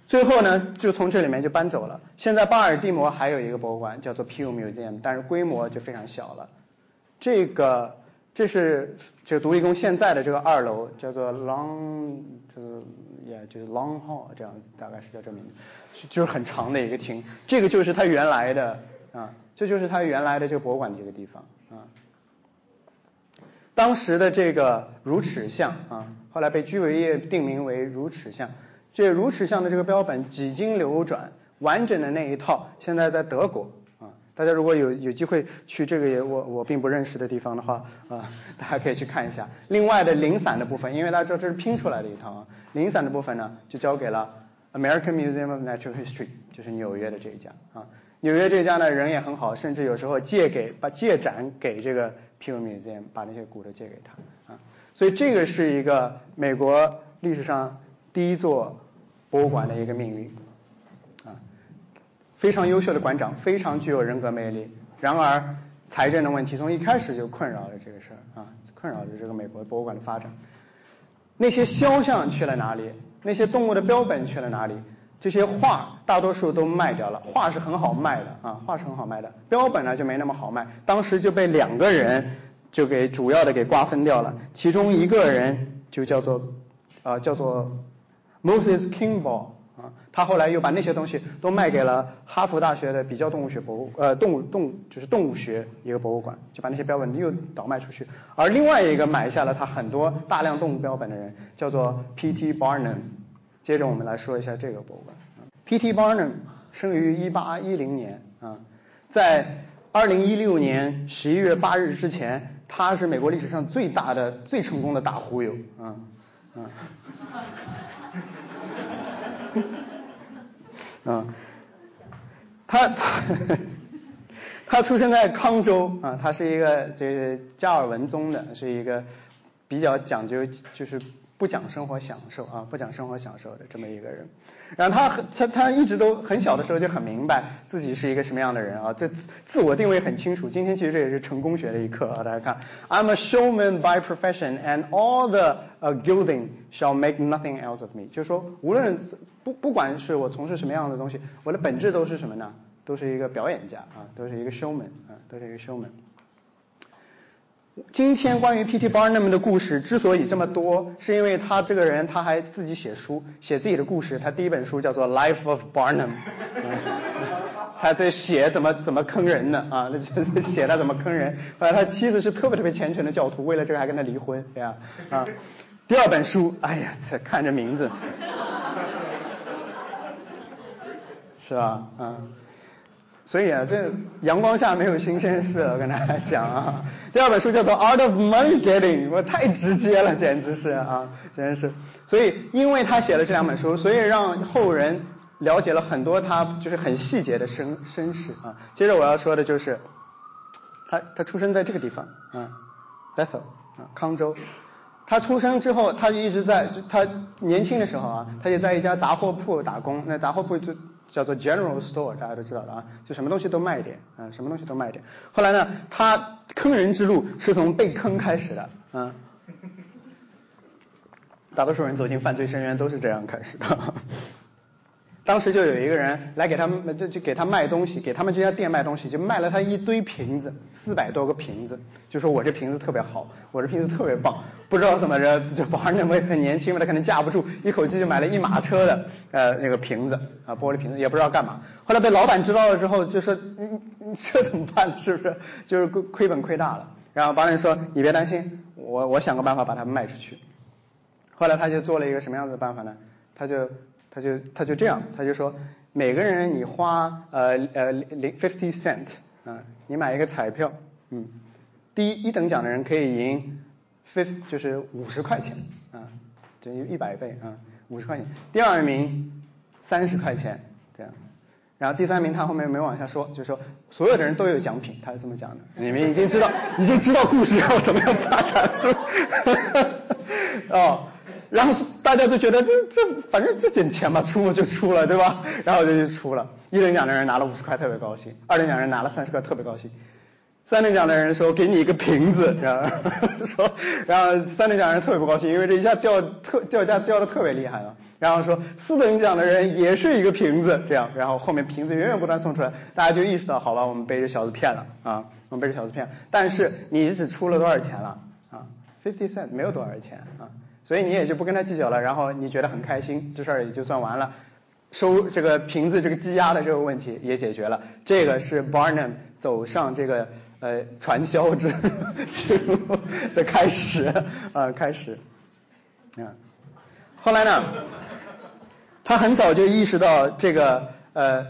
Speaker 1: 最后呢，就从这里面就搬走了。现在巴尔的摩还有一个博物馆叫做 Peel Museum，但是规模就非常小了。这个这是这个独立宫现在的这个二楼，叫做 Long，就是也就是 Long Hall 这样子，大概是叫这名字，就是很长的一个厅。这个就是它原来的啊，这就是它原来的这个博物馆的一个地方啊。当时的这个如齿像啊，后来被居维叶定名为如齿像。这如齿像的这个标本几经流转，完整的那一套现在在德国啊。大家如果有有机会去这个也我我并不认识的地方的话啊，大家可以去看一下。另外的零散的部分，因为大家知道这是拼出来的一套啊，零散的部分呢就交给了 American Museum of Natural History，就是纽约的这一家啊。纽约这家呢人也很好，甚至有时候借给把借展给这个。P u Museum 把那些骨头借给他啊，所以这个是一个美国历史上第一座博物馆的一个命运啊，非常优秀的馆长，非常具有人格魅力。然而财政的问题从一开始就困扰了这个事儿啊，困扰着这个美国博物馆的发展。那些肖像去了哪里？那些动物的标本去了哪里？这些画大多数都卖掉了，画是很好卖的啊，画是很好卖的，标本呢就没那么好卖。当时就被两个人就给主要的给瓜分掉了，其中一个人就叫做啊叫做 Moses Kimball 啊，他后来又把那些东西都卖给了哈佛大学的比较动物学博物呃动物动就是动物学一个博物馆，就把那些标本又倒卖出去。而另外一个买下了他很多大量动物标本的人叫做 P.T. Barnum。接着我们来说一下这个博物馆。P.T. Barnum 生于1810年啊，在2016年11月8日之前，他是美国历史上最大的、最成功的大忽悠啊啊啊！他他他出生在康州啊，他是一个这个加尔文宗的，是一个比较讲究就是。不讲生活享受啊，不讲生活享受的这么一个人，然后他很他他一直都很小的时候就很明白自己是一个什么样的人啊，这自我定位很清楚。今天其实这也是成功学的一课啊，大家看，I'm a showman by profession and all the uh gilding shall make nothing else of me。就是说，无论不不管是我从事什么样的东西，我的本质都是什么呢？都是一个表演家啊，都是一个 showman 啊，都是一个 showman。今天关于 P.T. Barnum 的故事之所以这么多，是因为他这个人他还自己写书，写自己的故事。他第一本书叫做《Life of Barnum》，他在写怎么怎么坑人的啊，那 写他怎么坑人。后来他妻子是特别特别虔诚的教徒，为了这个还跟他离婚，对呀啊。第二本书，哎呀，这看着名字，是吧？嗯。所以啊，这阳光下没有新鲜事，我跟大家讲啊。第二本书叫做《Art of Money Getting》，我太直接了，简直是啊，简直是。所以，因为他写了这两本书，所以让后人了解了很多他就是很细节的身身世啊。接着我要说的就是，他他出生在这个地方啊，Bethel 啊，康州。他出生之后，他就一直在他年轻的时候啊，他就在一家杂货铺打工，那杂货铺就。叫做 General Store，大家都知道的啊，就什么东西都卖一点，啊，什么东西都卖一点。后来呢，他坑人之路是从被坑开始的，啊，大多数人走进犯罪深渊都是这样开始的。当时就有一个人来给他们，就就给他卖东西，给他们这家店卖东西，就卖了他一堆瓶子，四百多个瓶子，就说我这瓶子特别好，我这瓶子特别棒，不知道怎么着，就保安那位很年轻嘛，他可能架不住，一口气就买了一马车的呃那个瓶子啊，玻璃瓶子，也不知道干嘛。后来被老板知道了之后，就说你你这怎么办？是不是？就是亏亏本亏大了。然后保安说你别担心，我我想个办法把它卖出去。后来他就做了一个什么样子的办法呢？他就。他就他就这样，他就说每个人你花呃呃零 fifty cent 啊，你买一个彩票，嗯，第一一等奖的人可以赢 fif 就是五十块钱啊，等于一百倍啊，五十块钱。第二名三十块钱这样，然后第三名他后面没往下说，就说所有的人都有奖品，他是这么讲的。你们已经知道已经知道故事要怎么样发展是吧？哦。然后大家都觉得这这反正这点钱嘛，出就出了，对吧？然后就就出了。一等奖的人拿了五十块，特别高兴；二等奖人拿了三十块，特别高兴；三等奖的人说给你一个瓶子，然后 说，然后三等奖人特别不高兴，因为这一下掉特掉价掉的特别厉害了。然后说四等奖的人也是一个瓶子，这样，然后后面瓶子源源不断送出来，大家就意识到，好吧，我们被这小子骗了啊，我们被这小子骗。但是你只出了多少钱了啊？Fifty cent 没有多少钱啊。所以你也就不跟他计较了，然后你觉得很开心，这事儿也就算完了，收这个瓶子这个积压的这个问题也解决了。这个是 Barnum 走上这个呃传销之路的开始啊，开始嗯。后来呢，他很早就意识到这个呃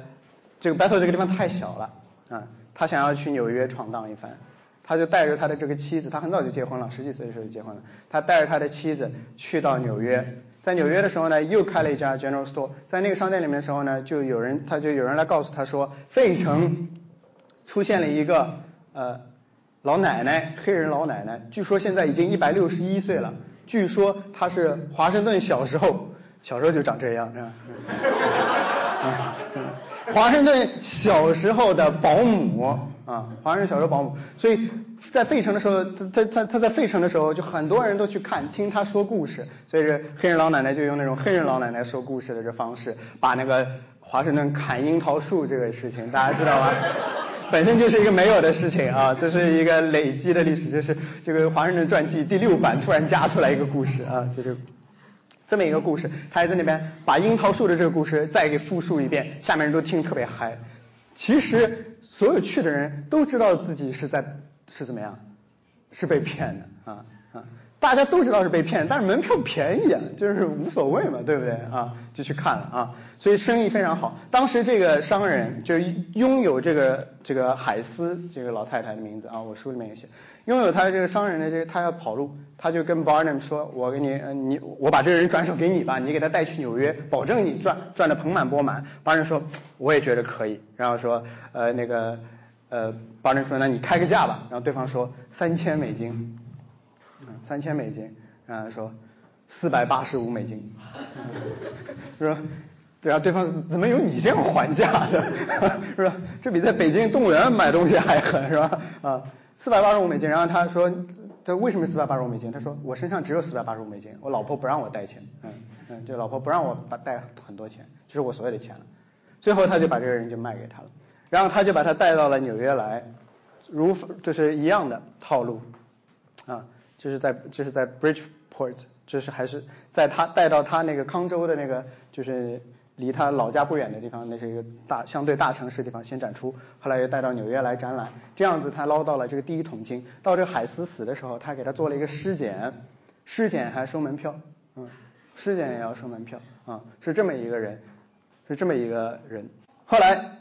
Speaker 1: 这个 Battle 这个地方太小了啊，他想要去纽约闯荡一番。他就带着他的这个妻子，他很早就结婚了，十几岁的时候就结婚了。他带着他的妻子去到纽约，在纽约的时候呢，又开了一家 General Store。在那个商店里面的时候呢，就有人，他就有人来告诉他说，费城出现了一个呃老奶奶，黑人老奶奶，据说现在已经一百六十一岁了。据说她是华盛顿小时候，小时候就长这样，是吧？华盛顿小时候的保姆。啊，华盛顿小时候保姆，所以在费城的时候，他他他他在费城的时候，就很多人都去看听他说故事，所以这黑人老奶奶就用那种黑人老奶奶说故事的这方式，把那个华盛顿砍樱桃树这个事情，大家知道吗？本身就是一个没有的事情啊，这是一个累积的历史，就是这个华盛顿传记第六版突然加出来一个故事啊，就是这么一个故事，他还在那边把樱桃树的这个故事再给复述一遍，下面人都听特别嗨，其实。所有去的人都知道自己是在是怎么样，是被骗的啊啊！大家都知道是被骗，但是门票便宜啊，就是无所谓嘛，对不对啊？就去看了啊，所以生意非常好。当时这个商人就拥有这个这个海斯这个老太太的名字啊，我书里面也写。拥有他这个商人的这个，他要跑路，他就跟 Barnum 说：“我给你，你我把这个人转手给你吧，你给他带去纽约，保证你赚赚的盆满钵满。”Barnum 说：“我也觉得可以。”然后说：“呃，那个，呃，Barnum 说，那你开个价吧。”然后对方说：“三千美金。”嗯，三千美金。然后说：“四百八十五美金。”说：“对啊，对方怎么有你这样还价的？是吧？这比在北京动物园买东西还狠，是吧？啊。”四百八十五美金，然后他说，他为什么四百八十五美金？他说我身上只有四百八十五美金，我老婆不让我带钱，嗯嗯，就老婆不让我把带很多钱，就是我所有的钱了。最后他就把这个人就卖给他了，然后他就把他带到了纽约来，如就是一样的套路，啊，就是在就是在 Bridgeport，就是还是在他带到他那个康州的那个就是。离他老家不远的地方，那是一个大相对大城市地方，先展出，后来又带到纽约来展览，这样子他捞到了这个第一桶金。到这个海斯死的时候，他给他做了一个尸检，尸检还收门票，嗯，尸检也要收门票啊，是这么一个人，是这么一个人。后来，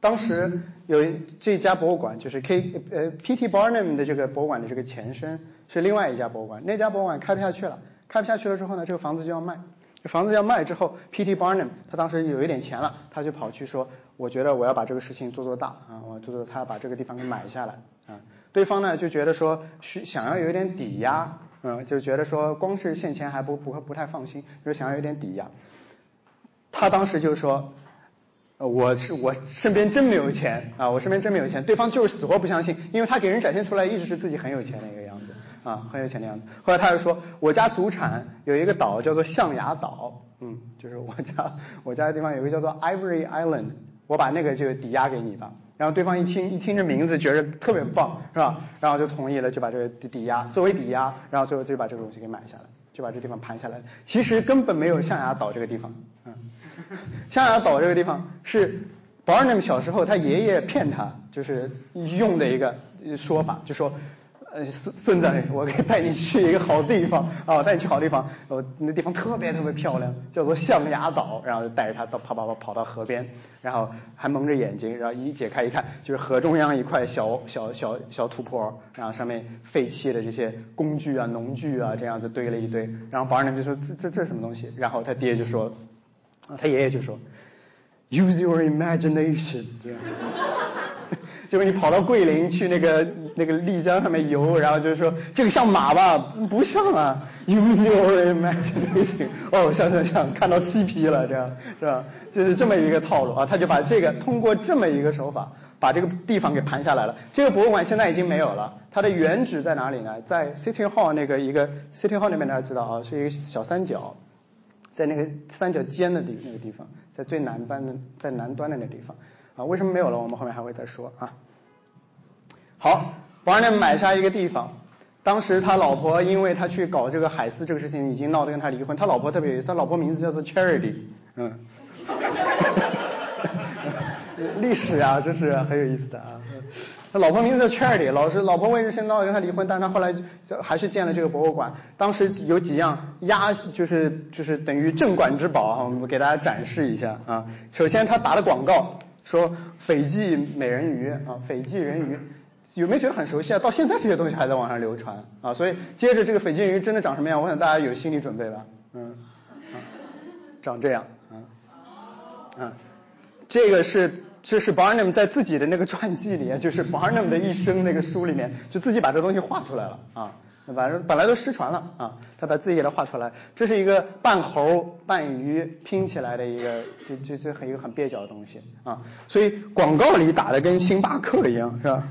Speaker 1: 当时有这家博物馆，就是 K 呃 P.T. Barnum 的这个博物馆的这个前身是另外一家博物馆，那家博物馆开不下去了，开不下去了之后呢，这个房子就要卖。房子要卖之后，P.T. Barnum 他当时有一点钱了，他就跑去说：“我觉得我要把这个事情做做大啊，我做做他要把这个地方给买下来啊。”对方呢就觉得说需想要有一点抵押，嗯，就觉得说光是现钱还不不会不太放心，就想要有点抵押。他当时就说：“我是我身边真没有钱啊，我身边真没有钱。”对方就是死活不相信，因为他给人展现出来一直是自己很有钱的一个。啊，很有钱的样子。后来他又说，我家祖产有一个岛叫做象牙岛，嗯，就是我家我家的地方有一个叫做 Ivory Island，我把那个就抵押给你吧。然后对方一听一听这名字，觉得特别棒，是吧？然后就同意了，就把这个抵押作为抵押，然后最后就把这个东西给买下来，就把这地方盘下来。其实根本没有象牙岛这个地方，嗯，象牙岛这个地方是 Barnum 小时候他爷爷骗他，就是用的一个说法，就说。呃，孙孙子，我可以带你去一个好地方啊，带你去好地方。呃，那地方特别特别漂亮，叫做象牙岛。然后带着他到跑跑跑跑到河边，然后还蒙着眼睛，然后一解开一看，就是河中央一块小小小小土坡，然后上面废弃的这些工具啊、农具啊，这样子堆了一堆。然后保安人就说：“这这这是什么东西？”然后他爹就说：“啊，他爷爷就说，Use your imagination。” 这样。结果你跑到桂林去那个 那个丽江上面游，然后就是说这个像马吧？不像啊，Use your imagination。哦，像像像，看到鸡皮了，这样是吧？就是这么一个套路啊，他就把这个通过这么一个手法，把这个地方给盘下来了。这个博物馆现在已经没有了，它的原址在哪里呢？在 City Hall 那个一个 City Hall 那边大家知道啊，是一个小三角，在那个三角尖的地那个地方，在最南端的在南端的那个地方。啊，为什么没有了？我们后面还会再说啊。好，Barnum 买下一个地方，当时他老婆因为他去搞这个海思这个事情，已经闹得跟他离婚。他老婆特别有意思，他老婆名字叫做 Charity，嗯，历史啊，这是很有意思的啊。他老婆名字叫 Charity，老是老婆为这事闹得跟他离婚，但他后来就还是建了这个博物馆。当时有几样压，就是就是等于镇馆之宝哈，我们给大家展示一下啊。首先他打的广告说斐济美人鱼啊，斐济人鱼。有没有觉得很熟悉啊？到现在这些东西还在网上流传啊，所以接着这个斐济鱼真的长什么样？我想大家有心理准备吧，嗯，啊长这样，嗯，嗯，这个是这是 Barnum 在自己的那个传记里，就是 Barnum 的一生那个书里面，就自己把这东西画出来了啊。反正本来都失传了啊，他把自己给它画出来，这是一个半猴半鱼拼起来的一个，这这这很一个很蹩脚的东西啊，所以广告里打的跟星巴克一样是吧？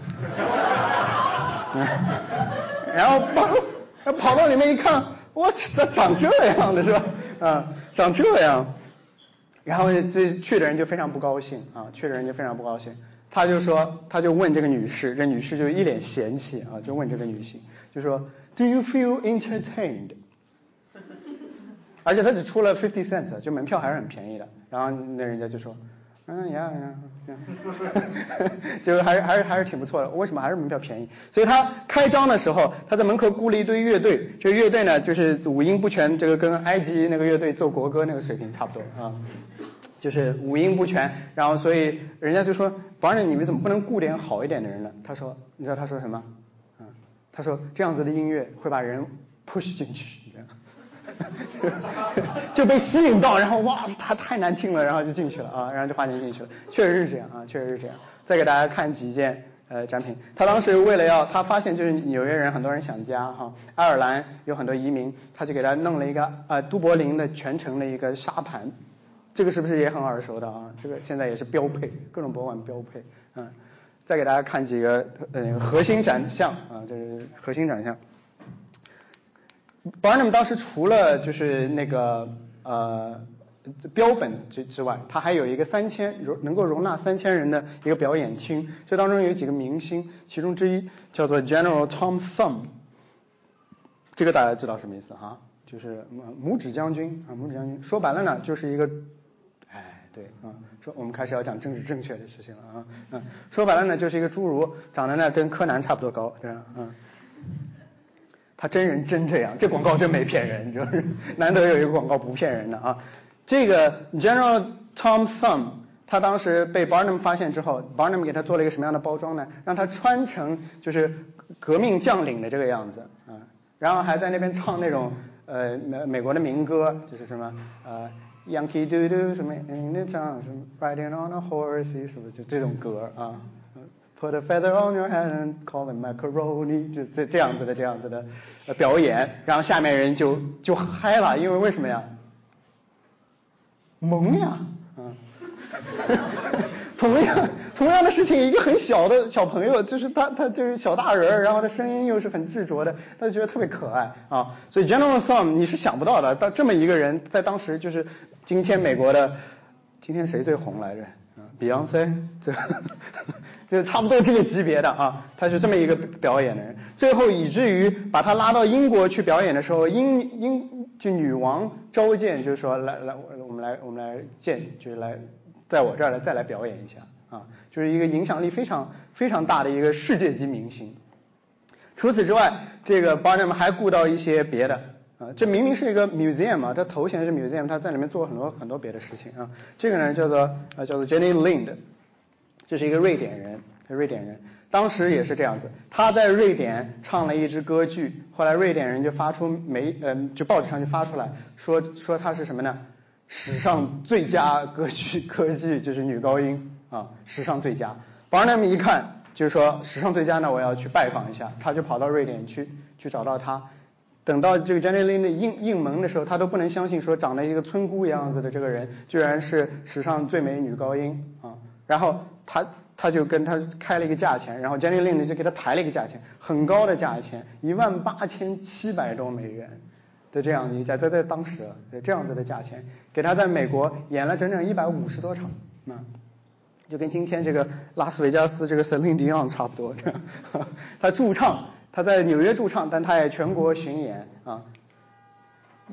Speaker 1: 然后跑跑到里面一看，我操，长这样的是吧？啊，长这样，然后这去的人就非常不高兴啊，去的人就非常不高兴，他就说，他就问这个女士，这女士就一脸嫌弃啊，就问这个女性，就说。Do you feel entertained？而且他只出了 fifty cents，就门票还是很便宜的。然后那人家就说，嗯呀呀，就还是还是还是挺不错的。为什么还是门票便宜？所以他开张的时候，他在门口雇了一堆乐队。这乐队呢，就是五音不全，这个跟埃及那个乐队奏国歌那个水平差不多啊，就是五音不全。然后所以人家就说，保安你们怎么不能雇点好一点的人呢？他说，你知道他说什么？他说这样子的音乐会把人 push 进去，就被吸引到，然后哇，他太难听了，然后就进去了啊，然后就花钱进去了，确实是这样啊，确实是这样。再给大家看几件呃展品，他当时为了要他发现就是纽约人很多人想家哈，爱尔兰有很多移民，他就给他弄了一个呃都柏林的全程的一个沙盘，这个是不是也很耳熟的啊？这个现在也是标配，各种博物馆标配，嗯。再给大家看几个呃核心展项啊，这是核心展项。Barnum 当时除了就是那个呃标本之之外，他还有一个三千容能够容纳三千人的一个表演厅，这当中有几个明星，其中之一叫做 General Tom Thumb，这个大家知道什么意思哈？就是拇指将军啊，拇指将军，说白了呢就是一个。对啊，说我们开始要讲政治正确的事情了啊，嗯，说白了呢，就是一个侏儒，长得呢跟柯南差不多高，对吧？嗯，他真人真这样，这广告真没骗人，就是 难得有一个广告不骗人的啊。这个 General Tom Thumb，他当时被 Barnum 发现之后，Barnum 给他做了一个什么样的包装呢？让他穿成就是革命将领的这个样子啊，然后还在那边唱那种呃美美国的民歌，就是什么呃。Yankee Doodle 什么 In the town 什么 Riding on a horse 是不是就这种歌啊？Put a feather on your head and call it macaroni 就这这样子的这样子的表演，然后下面人就就嗨了，因为为什么呀？萌呀，嗯。同样同样的事情，一个很小的小朋友，就是他他就是小大人儿，然后他声音又是很执着的，他就觉得特别可爱啊。所以 General Song 你是想不到的，当这么一个人在当时就是今天美国的今天谁最红来着嗯？Beyonce，这 就差不多这个级别的啊，他是这么一个表演的人。最后以至于把他拉到英国去表演的时候，英英就女王召见，就是说来来我们来我们来见，就是来。在我这儿来再来表演一下啊，就是一个影响力非常非常大的一个世界级明星。除此之外，这个 Barnum 还雇到一些别的啊，这明明是一个 museum 啊，他头衔是 museum，他在里面做很多很多别的事情啊。这个呢叫做啊叫做 Jenny Lind，这是一个瑞典人，瑞典人，当时也是这样子，他在瑞典唱了一支歌剧，后来瑞典人就发出媒嗯就报纸上就发出来说说他是什么呢？史上最佳歌剧歌剧就是女高音啊，史上最佳。Barnum 一看就是说史上最佳呢，我要去拜访一下，他就跑到瑞典去去找到他。等到这个 Jenny Lind 应应门的时候，他都不能相信说长得一个村姑样子的这个人，居然是史上最美女高音啊。然后他他就跟他开了一个价钱，然后 Jenny Lind 就给他抬了一个价钱，很高的价钱，一万八千七百多美元。的这样一家在在当时这样子的价钱，给他在美国演了整整一百五十多场，啊，就跟今天这个拉斯维加斯这个 Celine Dion 差不多，他驻唱他在纽约驻唱，但他也全国巡演啊。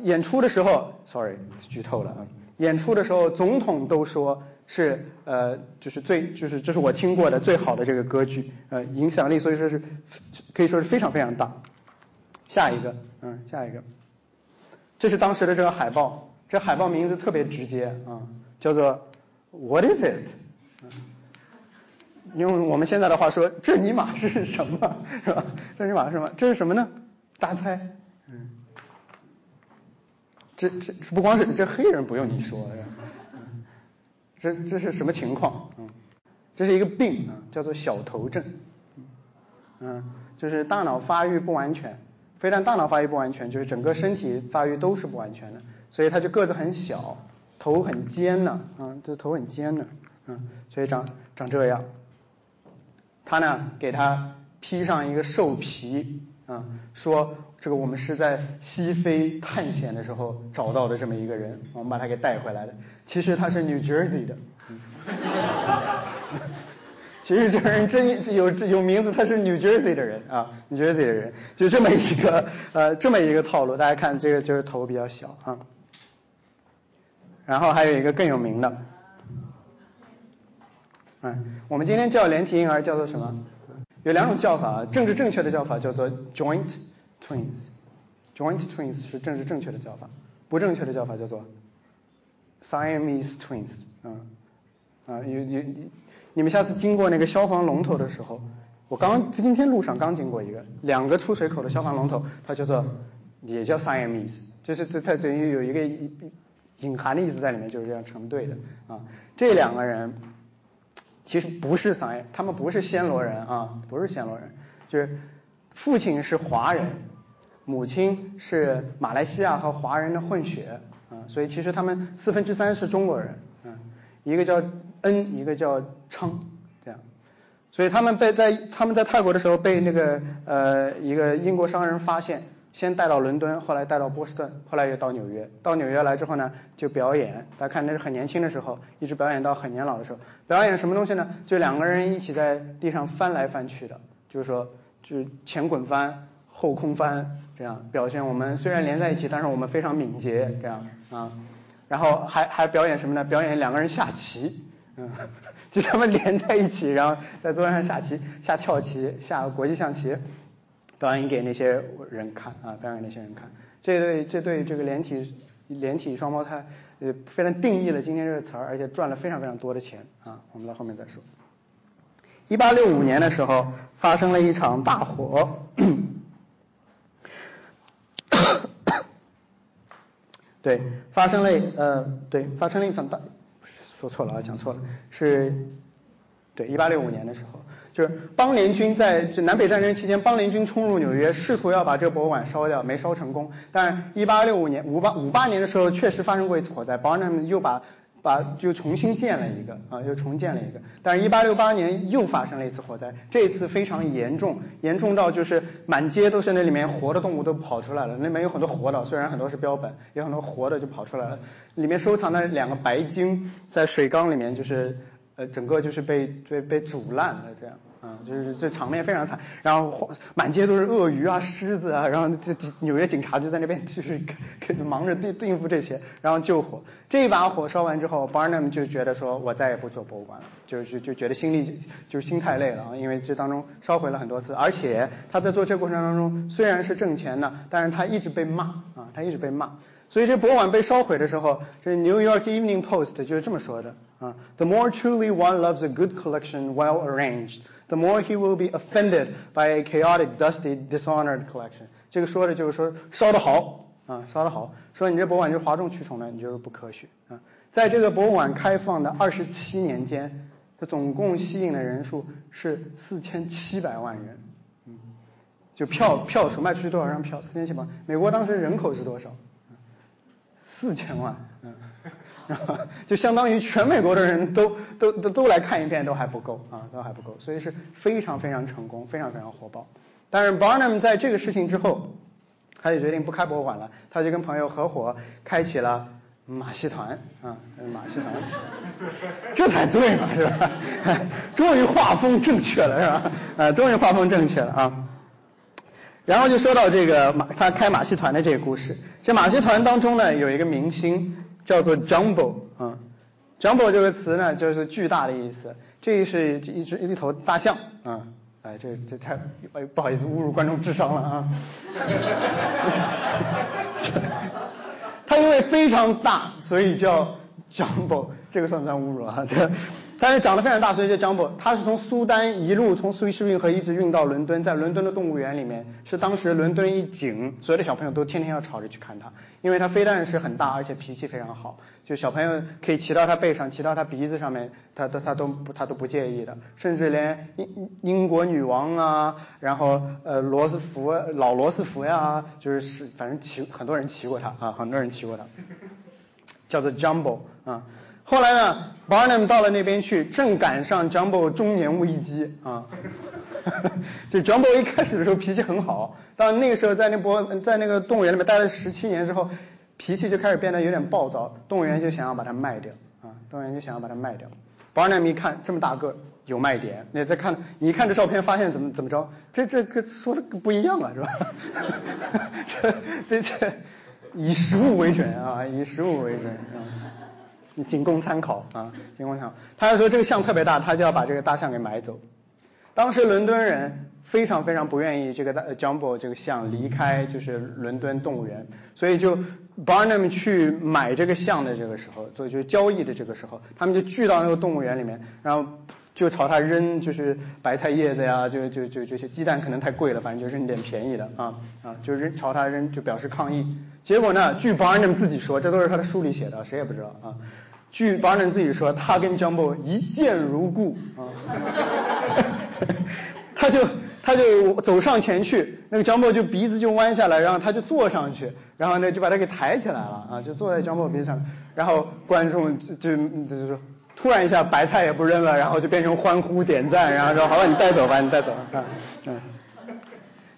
Speaker 1: 演出的时候，sorry，剧透了啊。演出的时候，总统都说是呃，就是最就是这是我听过的最好的这个歌剧，呃，影响力所以说是可以说是非常非常大。下一个，嗯，下一个，这是当时的这个海报，这海报名字特别直接啊，叫做 What is it？用我们现在的话说，这尼玛是什么？是吧？这尼玛是什么？这是什么呢？大家猜，嗯。这这不光是这黑人不用你说，这这是什么情况？嗯，这是一个病啊，叫做小头症，嗯，就是大脑发育不完全，非但大脑发育不完全，就是整个身体发育都是不完全的，所以他就个子很小，头很尖呢，嗯，这头很尖呢，嗯，所以长长这样。他呢给他披上一个兽皮。啊，说这个我们是在西非探险的时候找到的这么一个人，我们把他给带回来的。其实他是 New Jersey 的，其实这人真有有名字，他是 New Jersey 的人啊，New Jersey 的人，就这么一个呃这么一个套路。大家看这个就是头比较小啊，然后还有一个更有名的，嗯，我们今天叫连体婴儿叫做什么？有两种叫法，政治正确的叫法叫做 joint twins，joint twins 是政治正确的叫法，不正确的叫法叫做 Siamese twins，啊啊有有你们下次经过那个消防龙头的时候，我刚今天路上刚经过一个两个出水口的消防龙头，它叫做也叫 Siamese，就是它它等于有一个隐含的意思在里面，就是这样成对的啊，这两个人。其实不是桑耶，他们不是暹罗人啊，不是暹罗人，就是父亲是华人，母亲是马来西亚和华人的混血啊，所以其实他们四分之三是中国人啊，一个叫恩，一个叫昌，这样，所以他们被在他们在泰国的时候被那个呃一个英国商人发现。先带到伦敦，后来带到波士顿，后来又到纽约。到纽约来之后呢，就表演。大家看，那是很年轻的时候，一直表演到很年老的时候。表演什么东西呢？就两个人一起在地上翻来翻去的，就是说，就是前滚翻、后空翻，这样表现我们虽然连在一起，但是我们非常敏捷，这样啊。然后还还表演什么呢？表演两个人下棋，嗯，就他们连在一起，然后在桌上下棋、下跳棋、下国际象棋。表演给那些人看啊，表演给那些人看。这对这对这个连体连体双胞胎，呃，非常定义了今天这个词儿，而且赚了非常非常多的钱啊。我们到后面再说。一八六五年的时候，发生了一场大火。对，发生了呃，对，发生了一场大，说错了啊，讲错了，是，对，一八六五年的时候。是邦联军在南北战争期间，邦联军冲入纽约，试图要把这个博物馆烧掉，没烧成功。但一八六五年五八五八年的时候，确实发生过一次火灾，Barnum 又把把就重新建了一个啊，又重建了一个。但是，一八六八年又发生了一次火灾，这次非常严重，严重到就是满街都是那里面活的动物都跑出来了，那里面有很多活的，虽然很多是标本，有很多活的就跑出来了。里面收藏的两个白鲸在水缸里面就是。呃，整个就是被被被煮烂了，这样啊，就是这场面非常惨，然后满街都是鳄鱼啊、狮子啊，然后这纽约警察就在那边就是 忙着对对付这些，然后救火。这一把火烧完之后，Barnum 就觉得说，我再也不做博物馆了，就是就觉得心力就是心太累了啊，因为这当中烧毁了很多次，而且他在做这过程当中虽然是挣钱的，但是他一直被骂啊，他一直被骂。所以这博物馆被烧毁的时候，这 New York Evening Post 就是这么说的啊：The more truly one loves a good collection well arranged, the more he will be offended by a chaotic, dusty, dishonored collection。这个说的就是说烧得好啊，烧得好，说你这博物馆就哗众取宠了，你就是不科学啊。在这个博物馆开放的二十七年间，它总共吸引的人数是四千七百万人，嗯，就票票数卖出去多少张票？四千七百。美国当时人口是多少？四千万，嗯，就相当于全美国的人都都都都来看一遍都还不够啊，都还不够，所以是非常非常成功，非常非常火爆。但是 Barnum 在这个事情之后，他就决定不开博物馆了，他就跟朋友合伙开启了马戏团啊，马戏团，这才对嘛，是吧？终于画风正确了，是吧？啊，终于画风正确了啊。然后就说到这个马，他开马戏团的这个故事。在马戏团当中呢，有一个明星叫做 Jumbo 啊，Jumbo 这个词呢就是巨大的意思。这是一只一头大象啊，哎，这这太哎不好意思，侮辱观众智商了啊。它因为非常大，所以叫 Jumbo，这个算不算侮辱啊？这。但是长得非常大，所以叫 Jumbo。它是从苏丹一路从苏伊士运河一直运到伦敦，在伦敦的动物园里面是当时伦敦一景，所有的小朋友都天天要吵着去看它，因为它非但是很大，而且脾气非常好，就小朋友可以骑到它背上，骑到它鼻子上面，它都它都不它都不介意的，甚至连英英国女王啊，然后呃罗斯福老罗斯福呀，就是是反正骑很多人骑过它啊，很多人骑过它，叫做 Jumbo 啊。后来呢，Barnum 到了那边去，正赶上 Jumbo 中年危机啊。就 Jumbo 一开始的时候脾气很好，到那个时候在那博在那个动物园里面待了十七年之后，脾气就开始变得有点暴躁，动物园就想要把它卖掉啊，动物园就想要把它卖掉。Barnum 一看这么大个有卖点，你再看你一看这照片，发现怎么怎么着，这这个说的不一样啊，是吧？这这以实物为准啊，以实物为准啊。仅供参考啊，仅供参考。他就说这个象特别大，他就要把这个大象给买走。当时伦敦人非常非常不愿意这个大呃 Jumbo 这个象离开就是伦敦动物园，所以就 Barnum 去买这个象的这个时候，做就交易的这个时候，他们就聚到那个动物园里面，然后就朝他扔就是白菜叶子呀，就就就这些鸡蛋可能太贵了，反正就扔点便宜的啊啊，就扔朝他扔就表示抗议。结果呢？据 Barnum 自己说，这都是他的书里写的，谁也不知道啊。据王震自己说，他跟 Jumbo 一见如故啊。他就他就走上前去，那个 Jumbo 就鼻子就弯下来，然后他就坐上去，然后呢就把他给抬起来了啊，就坐在 Jumbo 鼻子上。然后观众就就就说，突然一下白菜也不扔了，然后就变成欢呼点赞，然后说好了，你带走吧，你带走啊，嗯，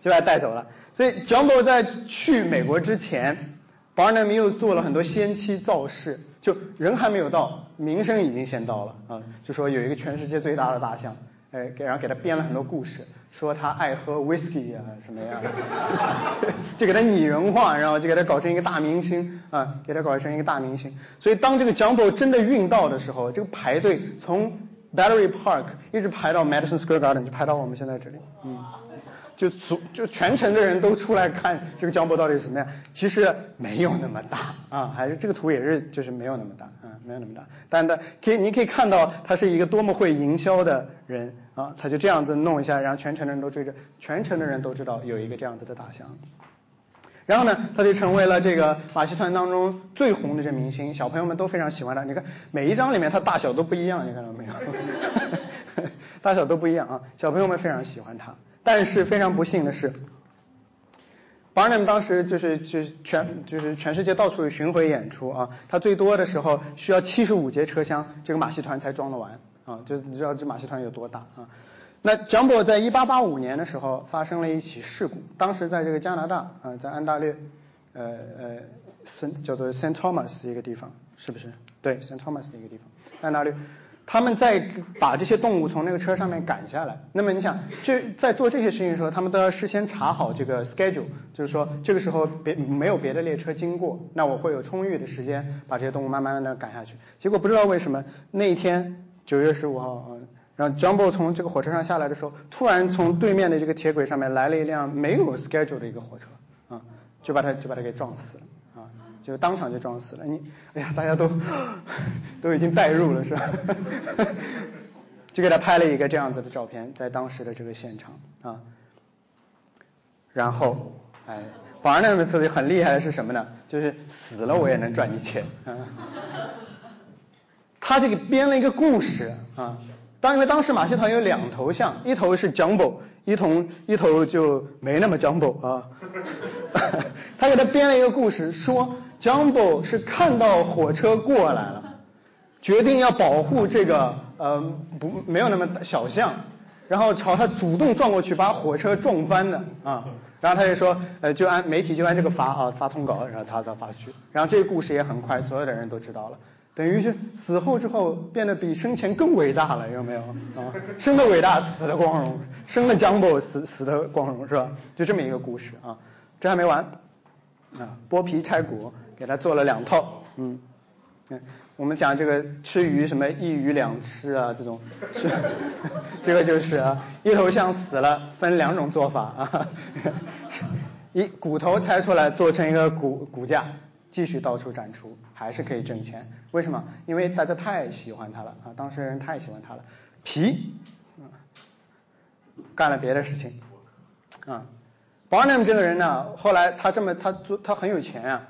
Speaker 1: 就把他带走了。所以，Jumbo 在去美国之前，Barnum 又做了很多先期造势，就人还没有到，名声已经先到了啊。就说有一个全世界最大的大象，哎，给然后给他编了很多故事，说他爱喝 whisky 啊什么呀，就给他拟人化，然后就给他搞成一个大明星啊，给他搞成一个大明星。所以当这个 Jumbo 真的运到的时候，这个排队从 Battery Park 一直排到 Madison Square Garden，就排到我们现在这里，嗯。就所就全城的人都出来看这个江波到底是什么样，其实没有那么大啊，还是这个图也是就是没有那么大啊，没有那么大。但的可以你可以看到他是一个多么会营销的人啊，他就这样子弄一下，然后全城的人都追着，全城的人都知道有一个这样子的大象。然后呢，他就成为了这个马戏团当中最红的这明星，小朋友们都非常喜欢他。你看每一张里面他大小都不一样，你看到没有？大小都不一样啊，小朋友们非常喜欢他。但是非常不幸的是，Barnum 当时就是就是全就是全世界到处有巡回演出啊，他最多的时候需要七十五节车厢，这个马戏团才装得完啊，就你知道这马戏团有多大啊？那 Jumbo 在一八八五年的时候发生了一起事故，当时在这个加拿大啊，在安大略，呃呃，Saint 叫做 Saint Thomas 一个地方，是不是？对，Saint Thomas 的一个地方，安大略。他们在把这些动物从那个车上面赶下来。那么你想，这在做这些事情的时候，他们都要事先查好这个 schedule，就是说这个时候别没有别的列车经过，那我会有充裕的时间把这些动物慢慢的赶下去。结果不知道为什么那一天九月十五号，然后 Jumbo 从这个火车上下来的时候，突然从对面的这个铁轨上面来了一辆没有 schedule 的一个火车，啊，就把它就把它给撞死了。就当场就撞死了，你，哎呀，大家都 都已经代入了是吧？就给他拍了一个这样子的照片，在当时的这个现场啊。然后，哎，反而那个词很厉害的是什么呢？就是死了我也能赚你钱啊。他这个编了一个故事啊，当因为当时马戏团有两头象，一头是 Jumbo，一头一头就没那么 Jumbo 啊。他给他编了一个故事说。Jumbo 是看到火车过来了，决定要保护这个呃不没有那么小象，然后朝他主动撞过去，把火车撞翻的啊。然后他就说呃就按媒体就按这个发啊发通稿，然后他他发出去。然后这个故事也很快，所有的人都知道了。等于是死后之后变得比生前更伟大了，有没有啊？生的伟大，死的光荣，生的 Jumbo 死死的光荣是吧？就这么一个故事啊，这还没完啊，剥皮拆骨，给他做了两套，嗯，嗯，我们讲这个吃鱼什么一鱼两吃啊，这种是 这个就是啊，一头象死了，分两种做法啊，一骨头拆出来做成一个骨骨架。继续到处展出，还是可以挣钱。为什么？因为大家太喜欢它了啊！当事人太喜欢它了。皮，嗯干了别的事情啊。Barnum 这个人呢，后来他这么他做他很有钱啊，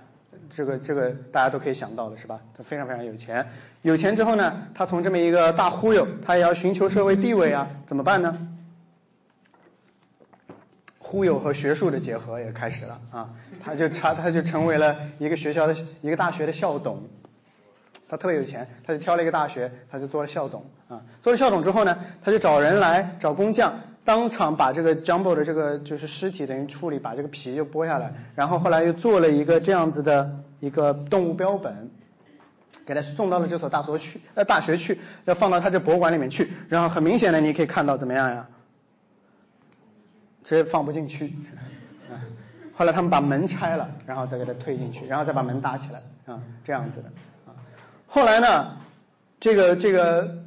Speaker 1: 这个这个大家都可以想到的是吧？他非常非常有钱。有钱之后呢，他从这么一个大忽悠，他也要寻求社会地位啊，怎么办呢？忽悠和学术的结合也开始了啊，他就他他就成为了一个学校的一个大学的校董，他特别有钱，他就挑了一个大学，他就做了校董啊，做了校董之后呢，他就找人来找工匠，当场把这个 Jumbo 的这个就是尸体等于处理，把这个皮就剥下来，然后后来又做了一个这样子的一个动物标本，给他送到了这所大所去呃大学去，要放到他这博物馆里面去，然后很明显的你可以看到怎么样呀？直接放不进去，后来他们把门拆了，然后再给它推进去，然后再把门搭起来，啊，这样子的，啊，后来呢，这个这个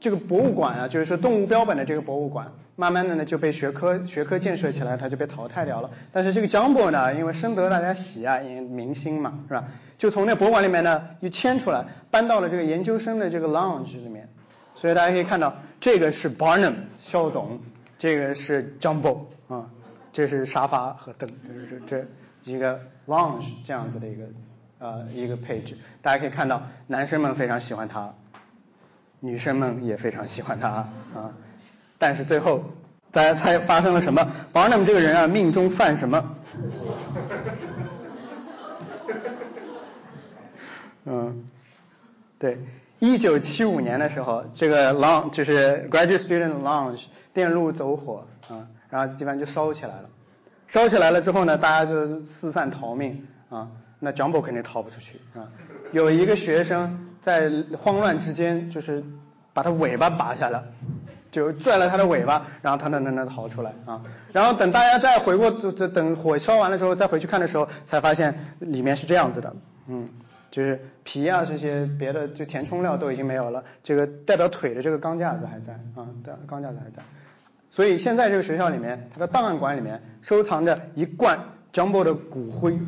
Speaker 1: 这个博物馆啊，就是说动物标本的这个博物馆，慢慢的呢就被学科学科建设起来，它就被淘汰掉了。但是这个 Jumbo 呢，因为深得大家喜爱，因为明星嘛，是吧？就从那博物馆里面呢又迁出来，搬到了这个研究生的这个 lounge 里面，所以大家可以看到，这个是 Barnum 校董，这个是 Jumbo。啊，这是沙发和凳，这是这一个 lounge 这样子的一个呃一个配置，大家可以看到，男生们非常喜欢它，女生们也非常喜欢它啊，但是最后大家猜发生了什么？Barnum 这个人啊，命中犯什么？嗯，对，一九七五年的时候，这个 long 就是 graduate student lounge 电路走火啊。然后这地方就烧起来了，烧起来了之后呢，大家就四散逃命啊。那 Jumbo 肯定逃不出去啊。有一个学生在慌乱之间，就是把他尾巴拔下来，就拽了他的尾巴，然后他能能能逃出来啊。然后等大家再回过，等火烧完了之后再回去看的时候，才发现里面是这样子的，嗯，就是皮啊这些别的就填充料都已经没有了，这个代表腿的这个钢架子还在啊，对，钢架子还在。所以现在这个学校里面，它的档案馆里面收藏着一罐 Jumbo 的骨灰，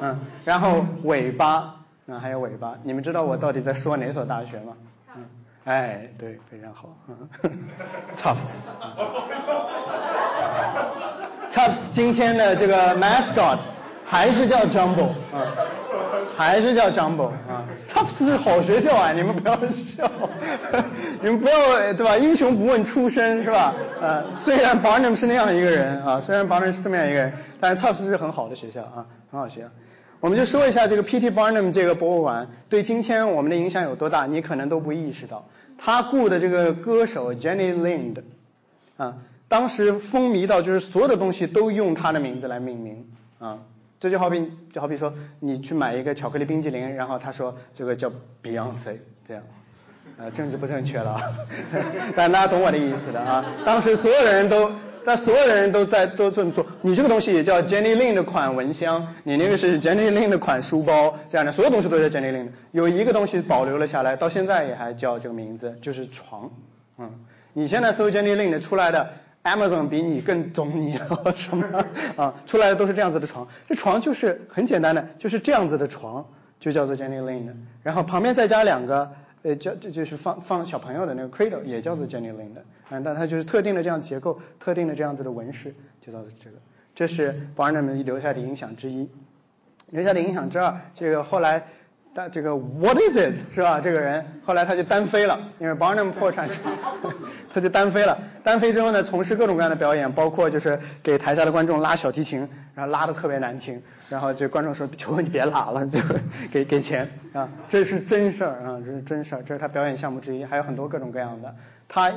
Speaker 1: 嗯，然后尾巴，啊还有尾巴，你们知道我到底在说哪所大学吗？嗯，哎，对，非常好，Tufts，Tufts 今天的这个 mascot 还是叫 Jumbo，啊，还是叫 Jumbo，啊，Tufts 是好学校啊，你们不要笑。你们不要对吧？英雄不问出身是吧？呃，虽然 Barnum 是那样一个人啊，虽然 Barnum 是这么样一个人，但是 Tufts 是很好的学校啊，很好学校。我们就说一下这个 P.T. Barnum 这个博物馆对今天我们的影响有多大，你可能都不意识到。他雇的这个歌手 Jenny Lind 啊，当时风靡到就是所有的东西都用他的名字来命名啊，这就好比就好比说你去买一个巧克力冰激凌，然后他说这个叫 Beyonce 这样。呃，政治不正确了啊，但大家懂我的意思的啊。当时所有的人都，但所有的人都在都这么做。你这个东西也叫 Jenny Lind 的款蚊香，你那个是 Jenny Lind 的款书包，这样的所有东西都叫 Jenny Lind。有一个东西保留了下来，到现在也还叫这个名字，就是床。嗯，你现在搜 Jenny Lin 的出来的 Amazon 比你更懂你什么 啊？出来的都是这样子的床，这床就是很简单的，就是这样子的床，就叫做 Jenny Lin 的。然后旁边再加两个。呃，叫这就是放放小朋友的那个 cradle，也叫做 Jenny Lind，嗯，但它就是特定的这样结构，特定的这样子的纹饰，就叫做这个。这是 Barnum 留下的影响之一，留下的影响之二，这个后来。但这个 What is it 是吧？这个人后来他就单飞了，因为 Barnum 破产，他就单飞了。单飞之后呢，从事各种各样的表演，包括就是给台下的观众拉小提琴，然后拉的特别难听，然后就观众说求你别拉了，就 给给钱啊，这是真事儿啊，这是真事儿，这是他表演项目之一，还有很多各种各样的。他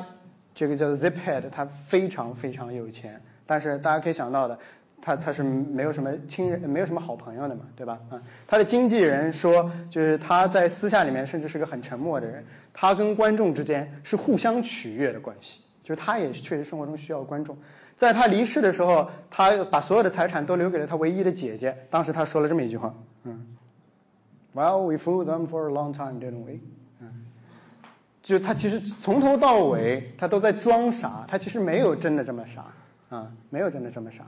Speaker 1: 这个叫 Zip Head，他非常非常有钱，但是大家可以想到的。他他是没有什么亲人，没有什么好朋友的嘛，对吧？啊，他的经纪人说，就是他在私下里面甚至是个很沉默的人，他跟观众之间是互相取悦的关系，就是他也确实生活中需要观众。在他离世的时候，他把所有的财产都留给了他唯一的姐姐。当时他说了这么一句话，嗯，Well, we fooled them for a long time, didn't we？嗯，就他其实从头到尾他都在装傻，他其实没有真的这么傻啊，没有真的这么傻。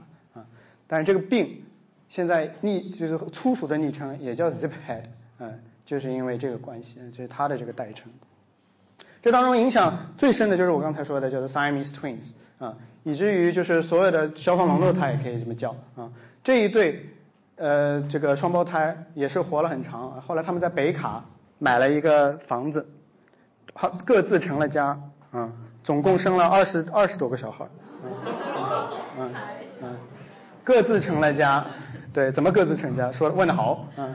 Speaker 1: 但是这个病现在昵就是粗俗的昵称也叫 Ziphead，嗯，就是因为这个关系，这是他的这个代称。这当中影响最深的就是我刚才说的，叫做 Siamese Twins。啊，以至于就是所有的消防网络，它也可以这么叫啊。这一对呃这个双胞胎也是活了很长，后来他们在北卡买了一个房子，好各自成了家啊，总共生了二十二十多个小孩，嗯嗯，各自成了家，对，怎么各自成家？说问的好，嗯。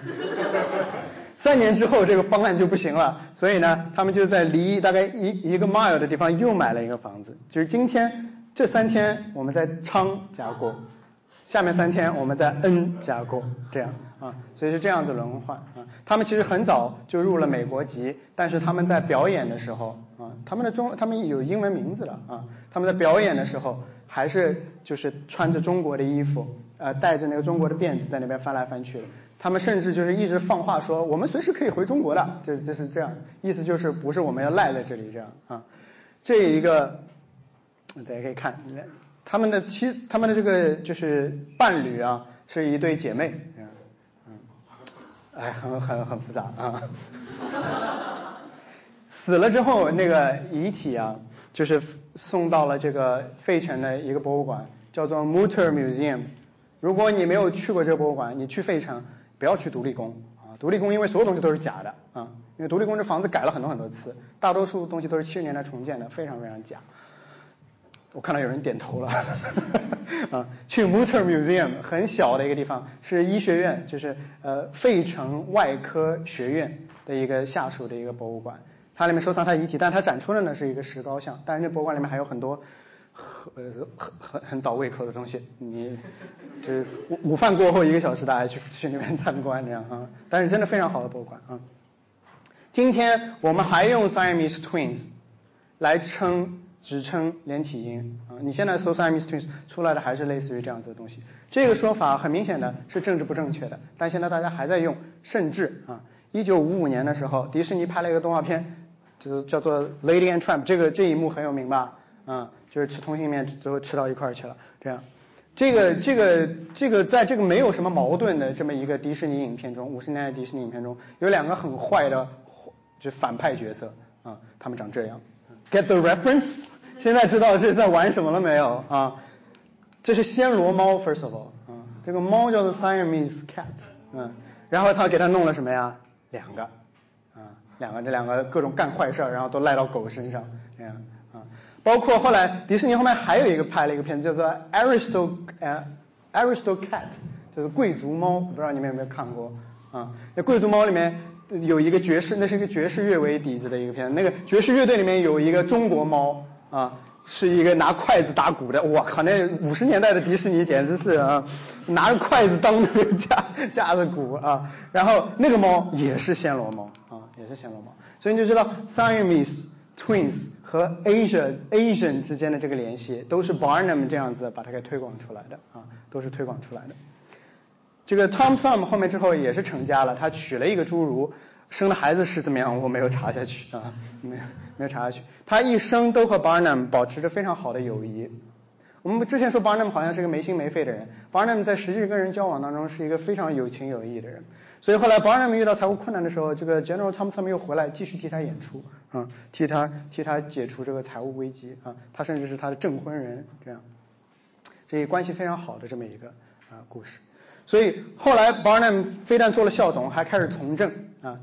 Speaker 1: 三年之后这个方案就不行了，所以呢，他们就在离大概一一个 mile 的地方又买了一个房子，就是今天。这三天我们在昌家过，下面三天我们在恩家过，这样啊，所以是这样子轮换啊。他们其实很早就入了美国籍，但是他们在表演的时候啊，他们的中他们有英文名字了啊，他们在表演的时候还是就是穿着中国的衣服，呃，带着那个中国的辫子在那边翻来翻去的。他们甚至就是一直放话说，我们随时可以回中国的，这就是这样，意思就是不是我们要赖在这里这样啊，这一个。大家可以看，他们的妻，他们的这个就是伴侣啊，是一对姐妹，嗯，哎，很很很复杂啊。死了之后，那个遗体啊，就是送到了这个费城的一个博物馆，叫做 Mutter Museum。如果你没有去过这个博物馆，你去费城不要去独立宫啊，独立宫因为所有东西都是假的啊，因为独立宫这房子改了很多很多次，大多数东西都是七十年代重建的，非常非常假。我看到有人点头了，啊，去 Mutter Museum 很小的一个地方，是医学院，就是呃费城外科学院的一个下属的一个博物馆，它里面收藏它遗体，但它展出的呢是一个石膏像，但是这博物馆里面还有很多很很很很倒胃口的东西，你就午午饭过后一个小时大家去去那边参观这样啊，但是真的非常好的博物馆啊。今天我们还用 Siamese Twins 来称。只称连体婴啊，你现在搜 Siamese Twins 出来的还是类似于这样子的东西。这个说法很明显的是政治不正确的，但现在大家还在用。甚至啊，一九五五年的时候，迪士尼拍了一个动画片，就是叫做《Lady and Tramp》，这个这一幕很有名吧？嗯，就是吃通心面最后吃到一块儿去了。这样，这个这个这个在这个没有什么矛盾的这么一个迪士尼影片中，五十年代迪士尼影片中有两个很坏的就反派角色啊，他们长这样。Get the reference？现在知道是在玩什么了没有啊？这是暹罗猫，first of all，啊，这个猫叫做 Siamese cat，嗯，然后他给他弄了什么呀？两个，啊，两个，这两个各种干坏事儿，然后都赖到狗身上，这样，啊，包括后来迪士尼后面还有一个拍了一个片子叫做 Aristo，呃，Aristocat，就是贵族猫，不知道你们有没有看过，啊，那贵族猫里面有一个爵士，那是一个爵士乐为底子的一个片子，那个爵士乐队里面有一个中国猫。啊，是一个拿筷子打鼓的，我靠，那五十年代的迪士尼简直是啊，拿着筷子当那个架架着鼓啊，然后那个猫也是暹罗猫，也是暹罗猫，所以你就知道 Siamese Twins 和 Asia Asian 之间的这个联系，都是 Barnum 这样子把它给推广出来的啊，都是推广出来的。这个 Tom Thumb 后面之后也是成家了，他娶了一个侏儒。生的孩子是怎么样？我没有查下去啊，没有没有查下去。他一生都和 Barnum 保持着非常好的友谊。我们之前说 Barnum 好像是个没心没肺的人，Barnum 在实际跟人交往当中是一个非常有情有义的人。所以后来 Barnum 遇到财务困难的时候，这个 General Thompson 又回来继续替他演出啊，替他替他解除这个财务危机啊。他甚至是他的证婚人，这样，所以关系非常好的这么一个啊故事。所以后来 Barnum 非但做了校董，还开始从政啊。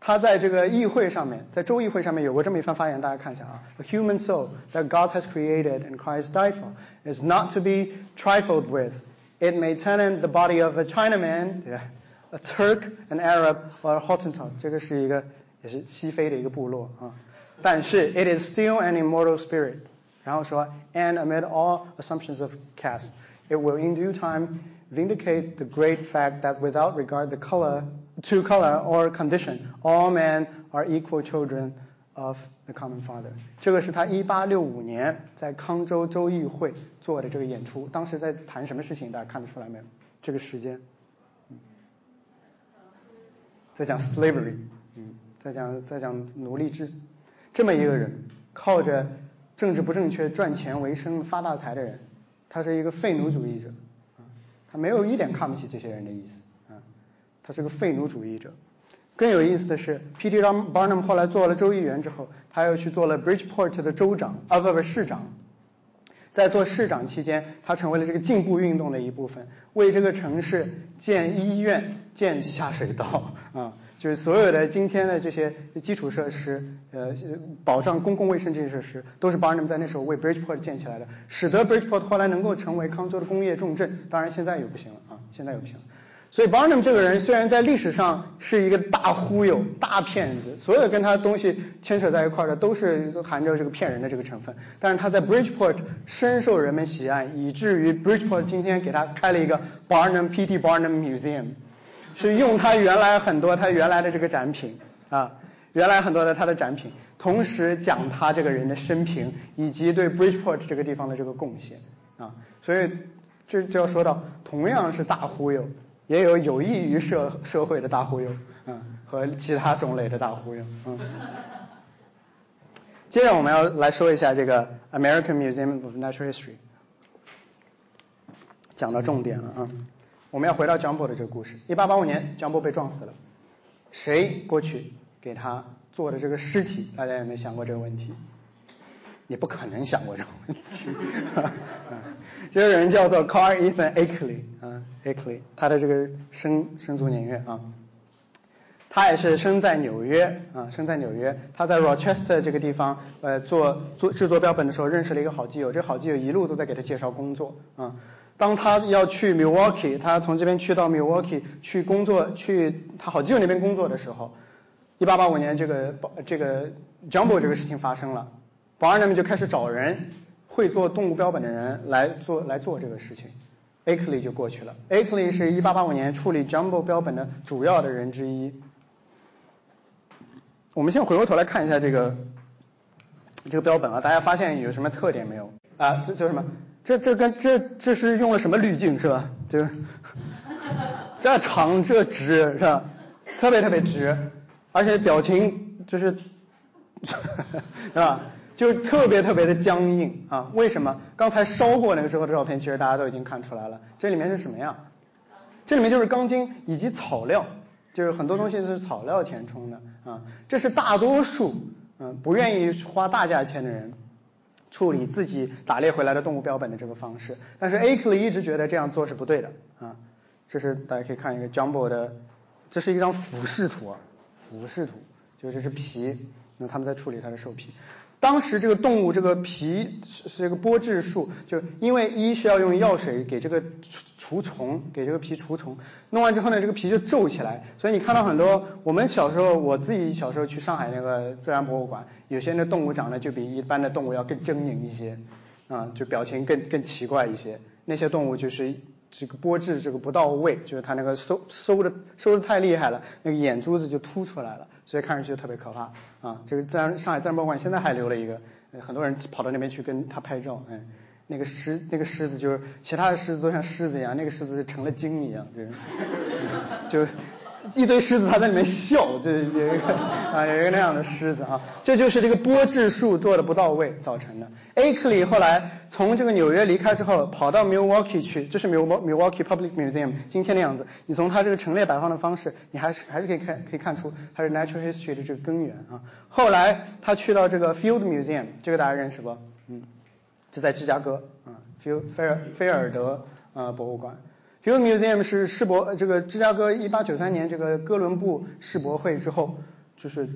Speaker 1: 他在这个议会上面，在州议会上面有过这么一番发言，大家看一下啊。A human soul that God has created and Christ died for is not to be trifled with. It may tenant the body of a Chinaman, a Turk, an Arab, or a Hottentot. 这个是一个也是西非的一个部落啊。但是 it is still an immortal spirit. 然后说，and amid all assumptions of caste，
Speaker 2: It will in due time vindicate the great fact that without regard the color to color or condition, all men are equal children of the common father。这个是他一八六五年在康州州议会做的这个演出，当时在谈什么事情？大家看得出来没有？这个时间， 在讲 slavery，嗯，在讲在讲奴隶制，这么一个人，靠着政治不正确赚钱为生发大财的人，他是一个废奴主义者，啊，他没有一点看不起这些人的意思，啊，他是个废奴主义者。更有意思的是，P.T. Barnum 后来做了州议员之后，他又去做了 Bridgeport 的州长，啊不不市长。在做市长期间，他成为了这个进步运动的一部分，为这个城市建医院、建下水道，啊，就是所有的今天的这些基础设施，呃，保障公共卫生这些设施，都是 Barnum 在那时候为 Bridgeport 建起来的，使得 Bridgeport 后来能够成为康州的工业重镇。当然现在也不行了啊，现在也不行了。所以 Barnum 这个人虽然在历史上是一个大忽悠、大骗子，所有跟他东西牵扯在一块的都是含着这个骗人的这个成分，但是他在 Bridgeport 深受人们喜爱，以至于 Bridgeport 今天给他开了一个 Barnum P.T. Barnum Museum，是用他原来很多他原来的这个展品啊，原来很多的他的展品，同时讲他这个人的生平以及对 Bridgeport 这个地方的这个贡献啊，所以这就要说到同样是大忽悠。也有有益于社社会的大忽悠，嗯，和其他种类的大忽悠，嗯。接着我们要来说一下这个 American Museum of Natural History，讲到重点了啊。我们要回到 Jumbo 的这个故事。一八八五年，Jumbo 被撞死了，谁过去给他做的这个尸体？大家有没有想过这个问题？你不可能想过这个问题。这个人叫做 Carl Ethan Akeley，啊，Akeley，他的这个生生卒年月啊，他也是生在纽约啊，生在纽约。他在 Rochester 这个地方，呃，做做制作标本的时候，认识了一个好基友。这好基友一路都在给他介绍工作啊。当他要去 Milwaukee，他从这边去到 Milwaukee 去工作，去他好基友那边工作的时候，一八八五年这个这个 Jumbo 这个事情发生了。保安人们就开始找人会做动物标本的人来做来做这个事情，Akeley 就过去了。Akeley 是一八八五年处理 Jumbo 标本的主要的人之一。我们先回过头来看一下这个这个标本啊，大家发现有什么特点没有？啊，这叫什么？这这跟这这是用了什么滤镜是吧？就 这长这直是吧？特别特别直，而且表情就是 是吧？就特别特别的僵硬啊！为什么？刚才烧过那个时候的照片，其实大家都已经看出来了。这里面是什么呀？这里面就是钢筋以及草料，就是很多东西是草料填充的啊。这是大多数嗯不愿意花大价钱的人处理自己打猎回来的动物标本的这个方式。但是 Akeley 一直觉得这样做是不对的啊。这是大家可以看一个 Jumbo 的，这是一张俯视图啊，俯视图，就是这是皮，那他们在处理它的兽皮。当时这个动物这个皮是是一个剥制术，就因为一是要用药水给这个除除虫，给这个皮除虫，弄完之后呢，这个皮就皱起来，所以你看到很多我们小时候，我自己小时候去上海那个自然博物馆，有些那动物长得就比一般的动物要更狰狞一些，啊，就表情更更奇怪一些，那些动物就是这个剥质这个不到位，就是它那个收收的收的太厉害了，那个眼珠子就凸出来了。所以看上去就特别可怕啊！这个自然上海自然博物馆现在还留了一个，很多人跑到那边去跟他拍照。哎，那个狮那个狮子就是其他的狮子都像狮子一样，那个狮子就成了精一样，就是就。一堆狮子，它在里面笑，就有一个啊，有一个那样的狮子啊，这就是这个波制术做的不到位造成的。Akeley 后来从这个纽约离开之后，跑到 Milwaukee 去，这是 Milwaukee Public Museum 今天的样子。你从它这个陈列摆放的方式，你还是还是可以看可以看出它是 Natural History 的这个根源啊。后来他去到这个 Field Museum，这个大家认识不？嗯，就在芝加哥啊菲尔菲尔菲尔德啊博物馆。Field Museum 是世博，这个芝加哥一八九三年这个哥伦布世博会之后，就是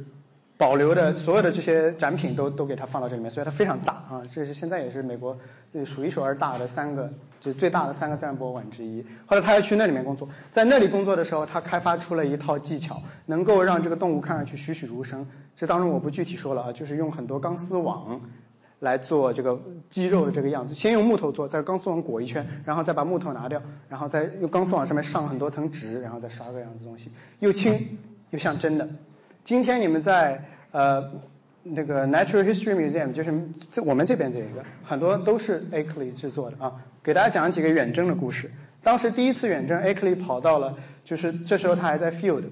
Speaker 2: 保留的所有的这些展品都都给它放到这里面，所以它非常大啊，这是现在也是美国数一数二大的三个，就最大的三个自然博物馆之一。后来他要去那里面工作，在那里工作的时候，他开发出了一套技巧，能够让这个动物看上去栩栩如生。这当中我不具体说了啊，就是用很多钢丝网。来做这个肌肉的这个样子。先用木头做，在钢丝网裹一圈，然后再把木头拿掉，然后再用钢丝网上面上很多层纸，然后再刷个样子东西，又轻又像真的。今天你们在呃那个 Natural History Museum，就是这我们这边这一个，很多都是 Ackley 制作的啊。给大家讲几个远征的故事。当时第一次远征，Ackley 跑到了，就是这时候他还在 field。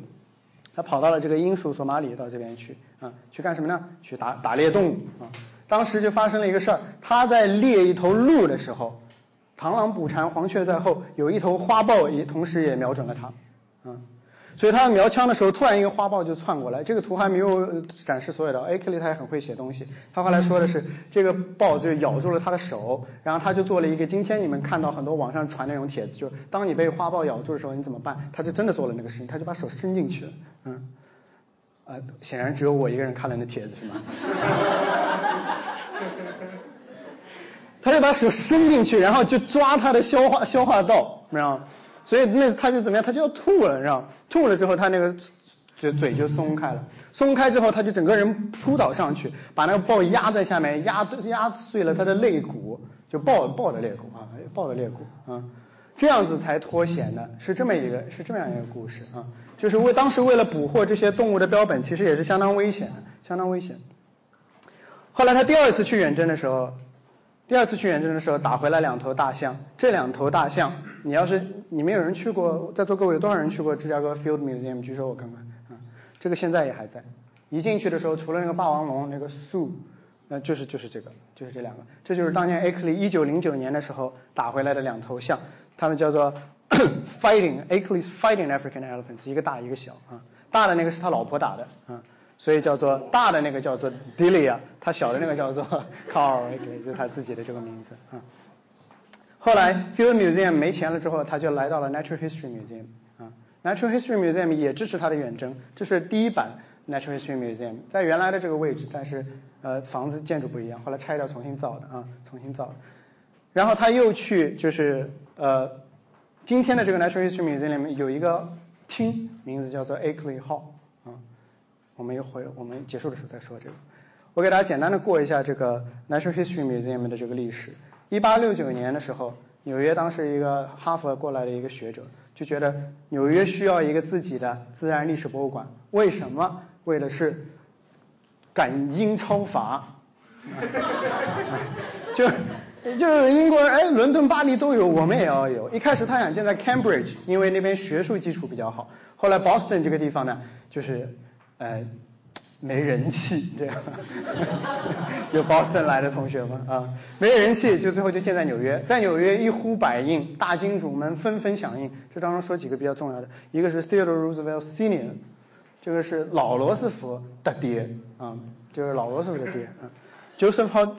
Speaker 2: 他跑到了这个英属索马里到这边去啊，去干什么呢？去打打猎动物啊。当时就发生了一个事儿，他在猎一头鹿的时候，螳螂捕蝉，黄雀在后，有一头花豹也同时也瞄准了他嗯。所以他瞄枪的时候，突然一个花豹就窜过来。这个图还没有展示所有的。a k l y 他也很会写东西。他后来说的是，这个豹就咬住了他的手，然后他就做了一个今天你们看到很多网上传那种帖子，就当你被花豹咬住的时候你怎么办？他就真的做了那个事情，他就把手伸进去了。嗯，啊，显然只有我一个人看了那帖子是吗？他就把手伸进去，然后就抓他的消化消化道，你知道吗？所以那他就怎么样？他就要吐了，你知道吗？吐了之后，他那个嘴嘴就松开了。松开之后，他就整个人扑倒上去，把那个豹压在下面，压压碎了他的肋骨，就豹豹的肋骨啊，豹的肋骨啊，这样子才脱险的，是这么一个是这么样一个故事啊。就是为当时为了捕获这些动物的标本，其实也是相当危险的，相当危险。后来他第二次去远征的时候。第二次去远征的时候，打回来两头大象。这两头大象，你要是你们有人去过，在座各位有多少人去过芝加哥 Field Museum？举手我看看啊。这个现在也还在。一进去的时候，除了那个霸王龙，那个 Sue，呃，就是就是这个，就是这两个。这就是当年 Ackley 一九零九年的时候打回来的两头象，他们叫做 Fighting Ackley's Fighting African Elephants，一个大一个小啊。大的那个是他老婆打的啊。所以叫做大的那个叫做 Delia，他小的那个叫做 Carl，就是他自己的这个名字啊。后来 Field Museum 没钱了之后，他就来到了 Natural History Museum 啊。Natural History Museum 也支持他的远征，这是第一版 Natural History Museum，在原来的这个位置，但是呃房子建筑不一样，后来拆掉重新造的啊，重新造的。然后他又去就是呃今天的这个 Natural History Museum 里面有一个厅，名字叫做 acley Hall。我们一会我们结束的时候再说这个。我给大家简单的过一下这个 Natural History Museum 的这个历史。一八六九年的时候，纽约当时一个哈佛过来的一个学者就觉得纽约需要一个自己的自然历史博物馆。为什么？为的是赶英超法。就就是英国人哎，伦敦、巴黎都有，我们也要有。一开始他想建在 Cambridge，因为那边学术基础比较好。后来 Boston 这个地方呢，就是。呃，没人气这样，有 Boston 来的同学吗？啊，没人气，就最后就建在纽约，在纽约一呼百应，大金主们纷纷响应。这当中说几个比较重要的，一个是 Theodore Roosevelt Senior，这个是老罗斯福的爹啊，就是老罗斯福的爹啊，Joseph。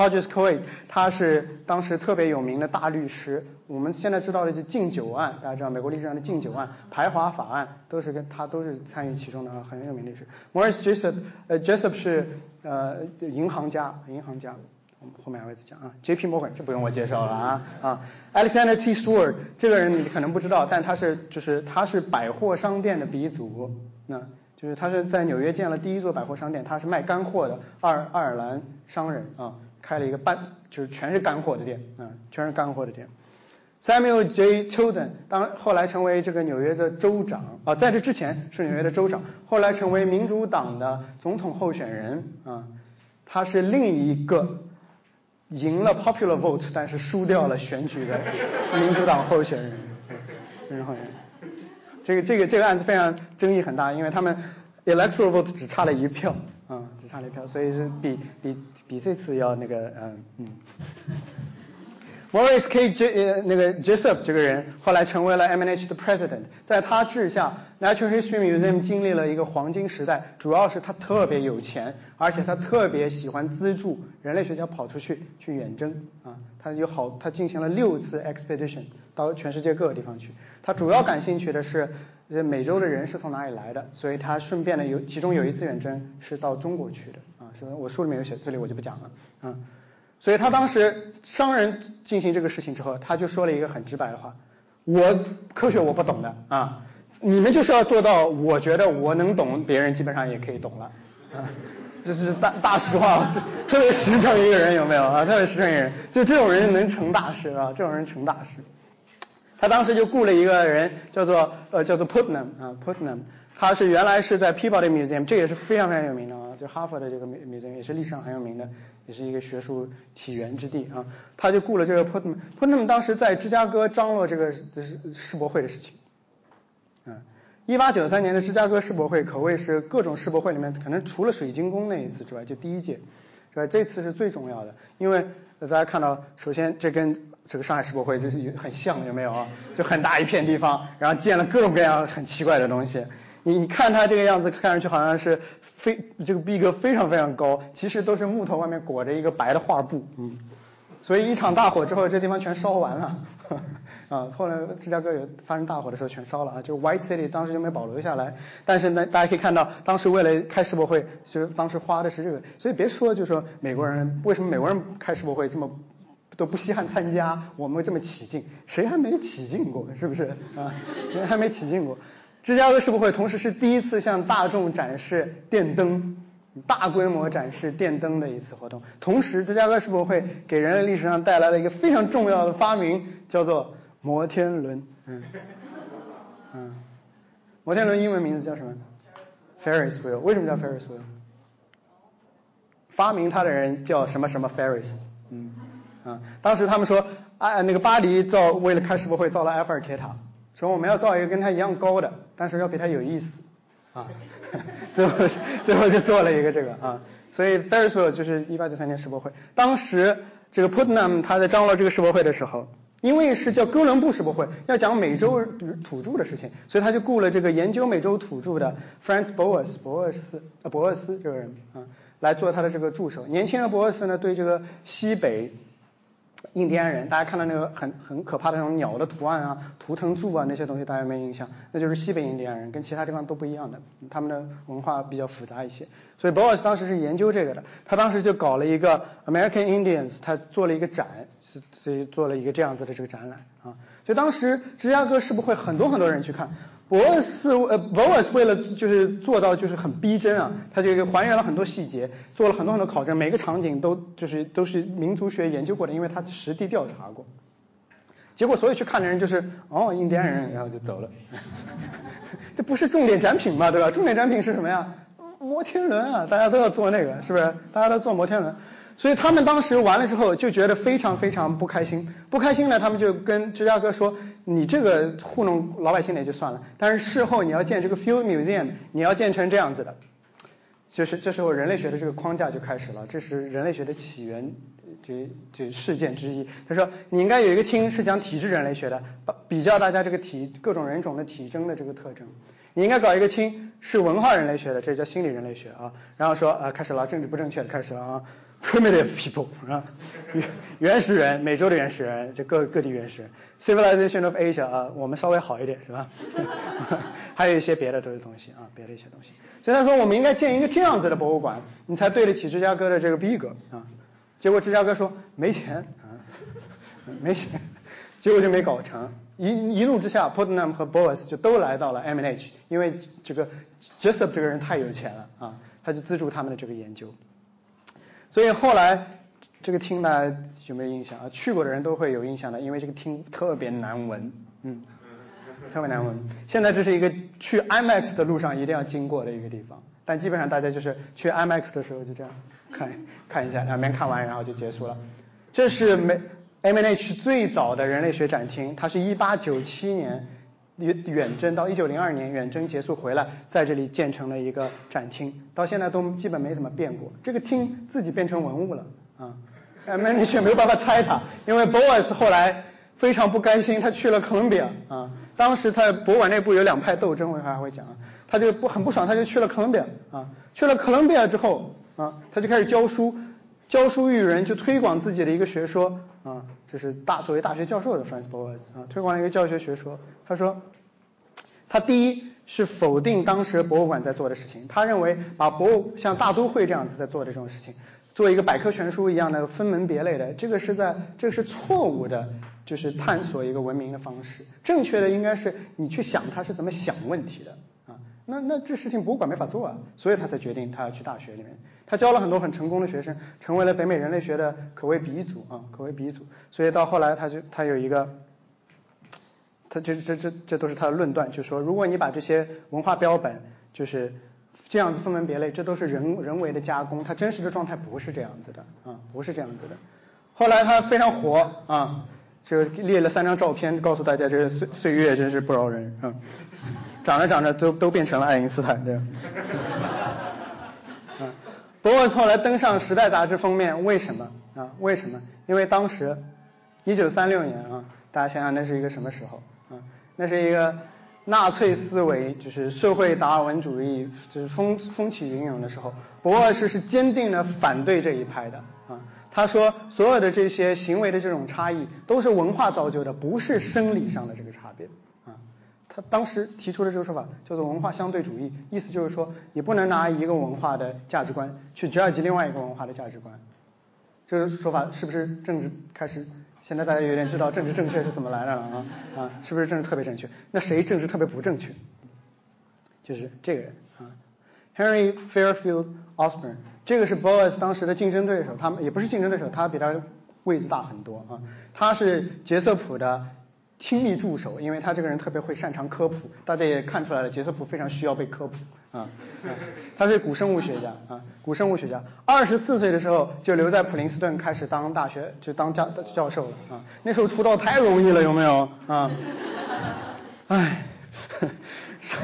Speaker 2: Hodges Coe，他是当时特别有名的大律师。我们现在知道的是禁酒案，大家知道美国历史上的禁酒案、排华法案，都是跟他都是参与其中的啊，很有名律师。Morris Jessup，呃，Jessup 是呃银行家，银行家，我们后面还会再讲啊。J.P. Morgan，这不用我介绍了啊啊。Alexander T. Stewart，这个人你可能不知道，但他是就是他是百货商店的鼻祖，那就是他是在纽约建了第一座百货商店，他是卖干货的爱爱尔兰商人啊。开了一个半，就是全是干货的店，啊，全是干货的店。Samuel J. Tilden 当后来成为这个纽约的州长，啊，在这之前是纽约的州长，后来成为民主党的总统候选人，啊，他是另一个赢了 popular vote 但是输掉了选举的民主党候选人，然后，这个这个这个案子非常争议很大，因为他们 electoral vote 只差了一票。差了一票，所以是比比比这次要那个嗯嗯。Morris K. J. 呃那个 Jessup 这个人后来成为了 MNH 的 President，在他治下，Natural History Museum 经历了一个黄金时代，主要是他特别有钱，而且他特别喜欢资助人类学家跑出去去远征啊，他有好他进行了六次 expedition 到全世界各个地方去，他主要感兴趣的是。这美洲的人是从哪里来的？所以他顺便呢有，其中有一次远征是到中国去的啊，是我书里面有写，这里我就不讲了啊。所以他当时商人进行这个事情之后，他就说了一个很直白的话：我科学我不懂的啊，你们就是要做到，我觉得我能懂，别人基本上也可以懂了啊，这是大大实话，特别实诚一个人有没有啊？特别实诚一个人，就这种人能成大事啊，这种人成大事。他当时就雇了一个人，叫做呃叫做 Putnam 啊 Putnam，他是原来是在 Peabody Museum，这也是非常非常有名的啊，就哈佛的这个 museum 也是历史上很有名的，也是一个学术起源之地啊。他就雇了这个 Putnam，Putnam 当时在芝加哥张罗这个世世博会的事情，啊，一八九三年的芝加哥世博会可谓是各种世博会里面可能除了水晶宫那一次之外就第一届，是吧？这次是最重要的，因为大家看到，首先这跟这个上海世博会就是很像，有没有啊？就很大一片地方，然后建了各种各样很奇怪的东西。你你看它这个样子，看上去好像是非这个逼格非常非常高，其实都是木头外面裹着一个白的画布，嗯。所以一场大火之后，这地方全烧完了，啊，后来芝加哥有发生大火的时候全烧了啊，就 White City 当时就没保留下来。但是呢，大家可以看到，当时为了开世博会，就是当时花的是这个，所以别说就说美国人为什么美国人开世博会这么。都不稀罕参加，我们这么起劲，谁还没起劲过？是不是啊？谁还没起劲过？芝加哥世博会同时是第一次向大众展示电灯，大规模展示电灯的一次活动。同时，芝加哥世博会给人类历史上带来了一个非常重要的发明，叫做摩天轮。嗯嗯，摩天轮英文名字叫什么？Ferris wheel。为什么叫 Ferris wheel？发明它的人叫什么什么 Ferris？嗯。啊，当时他们说，啊，那个巴黎造为了开世博会造了埃菲尔铁塔，说我们要造一个跟它一样高的，但是要比它有意思，啊，最后最后就做了一个这个啊，所以 Ferris wheel 就是1893年世博会，当时这个 Putnam 他在张罗这个世博会的时候，因为是叫哥伦布世博会，要讲美洲土著的事情，所以他就雇了这个研究美洲土著的 Franz Boas 博尔斯啊博尔斯这个人啊来做他的这个助手，年轻的博尔斯呢对这个西北。印第安人，大家看到那个很很可怕的那种鸟的图案啊，图腾柱啊那些东西，大家有没有印象？那就是西北印第安人，跟其他地方都不一样的，他们的文化比较复杂一些。所以博尔斯当时是研究这个的，他当时就搞了一个 American Indians，他做了一个展，是所以做了一个这样子的这个展览啊。所以当时芝加哥是不会很多很多人去看。博尔斯呃，博尔斯为了就是做到就是很逼真啊，他就还原了很多细节，做了很多很多考证，每个场景都就是都是民族学研究过的，因为他实地调查过。结果所有去看的人就是哦印第安人，然后就走了。这不是重点展品嘛，对吧？重点展品是什么呀？摩天轮啊，大家都要坐那个，是不是？大家都坐摩天轮。所以他们当时完了之后就觉得非常非常不开心，不开心呢，他们就跟芝加哥说：“你这个糊弄老百姓也就算了，但是事后你要建这个 Field Museum，你要建成这样子的，就是这时候人类学的这个框架就开始了，这是人类学的起源这这事件之一。他说你应该有一个厅是讲体质人类学的，比较大家这个体各种人种的体征的这个特征。你应该搞一个厅是文化人类学的，这叫心理人类学啊。然后说啊，开始了，政治不正确的开始了啊。” Primitive people 啊，原原始人，美洲的原始人，就各各地原始人。Civilization of Asia 啊，我们稍微好一点是吧？还有一些别的这些东西啊，别的一些东西。所以他说我们应该建一个这样子的博物馆，你才对得起芝加哥的这个逼格啊。结果芝加哥说没钱啊，没钱，结果就没搞成。一一怒之下，Putnam 和 Boas 就都来到了 M&H，因为这个 Jessup 这个人太有钱了啊，他就资助他们的这个研究。所以后来这个厅大家有没有印象啊？去过的人都会有印象的，因为这个厅特别难闻，嗯，特别难闻。现在这是一个去 IMAX 的路上一定要经过的一个地方，但基本上大家就是去 IMAX 的时候就这样看看一下，两边看完然后就结束了。这是美 M&H 最早的人类学展厅，它是一八九七年。远远征到一九零二年远征结束回来，在这里建成了一个展厅，到现在都基本没怎么变过。这个厅自己变成文物了啊，没你却没有办法拆它，因为 Boas 后来非常不甘心，他去了哥伦比亚啊。当时他博物馆内部有两派斗争，我还会讲啊。他就不很不爽，他就去了哥伦比亚啊。去了哥伦比亚之后啊，他就开始教书，教书育人，就推广自己的一个学说。啊，这是大作为大学教授的 Francis Boas 啊，推广了一个教学学说。他说，他第一是否定当时博物馆在做的事情，他认为把博物像大都会这样子在做的这种事情，做一个百科全书一样的分门别类的，这个是在这个是错误的，就是探索一个文明的方式。正确的应该是你去想他是怎么想问题的啊。那那这事情博物馆没法做啊，所以他才决定他要去大学里面。他教了很多很成功的学生，成为了北美人类学的可谓鼻祖啊，可谓鼻祖。所以到后来他就他有一个，他这这这这都是他的论断，就说如果你把这些文化标本就是这样子分门别类，这都是人人为的加工，它真实的状态不是这样子的啊，不是这样子的。后来他非常火啊。就列了三张照片，告诉大家这个岁岁月真是不饶人啊！长着长着都都变成了爱因斯坦这样。博沃斯后来登上《时代》杂志封面，为什么啊？为什么？因为当时一九三六年啊，大家想想那是一个什么时候啊？那是一个纳粹思维，就是社会达尔文主义就是风风起云涌的时候，博沃斯是坚定的反对这一派的啊。他说，所有的这些行为的这种差异都是文化造就的，不是生理上的这个差别。当时提出的这个说法叫做文化相对主义，意思就是说，你不能拿一个文化的价值观去 judge 另外一个文化的价值观。这个说法是不是政治开始？现在大家有点知道政治正确是怎么来的了啊啊？是不是政治特别正确？那谁政治特别不正确？就是这个人啊，Henry Fairfield Osborne。这个是 Boas 当时的竞争对手，他们也不是竞争对手，他比他位置大很多啊。他是杰瑟普的亲密助手，因为他这个人特别会擅长科普，大家也看出来了，杰瑟普非常需要被科普啊。他是古生物学家啊，古生物学家，二十四岁的时候就留在普林斯顿开始当大学，就当教教授了啊。那时候出道太容易了，有没有啊？唉，上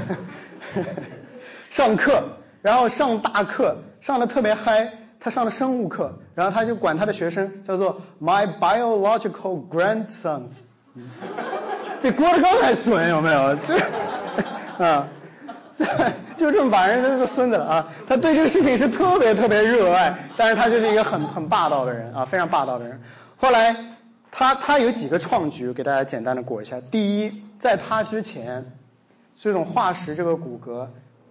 Speaker 2: 上课，然后上大课。上的特别嗨，他上的生物课，然后他就管他的学生叫做 my biological grandsons，比郭德纲还损有没有？就啊，这就这么把人当个孙子了啊！他对这个事情是特别特别热爱，但是他就是一个很很霸道的人啊，非常霸道的人。后来他他有几个创举，给大家简单的过一下。第一，在他之前，这种化石这个骨骼。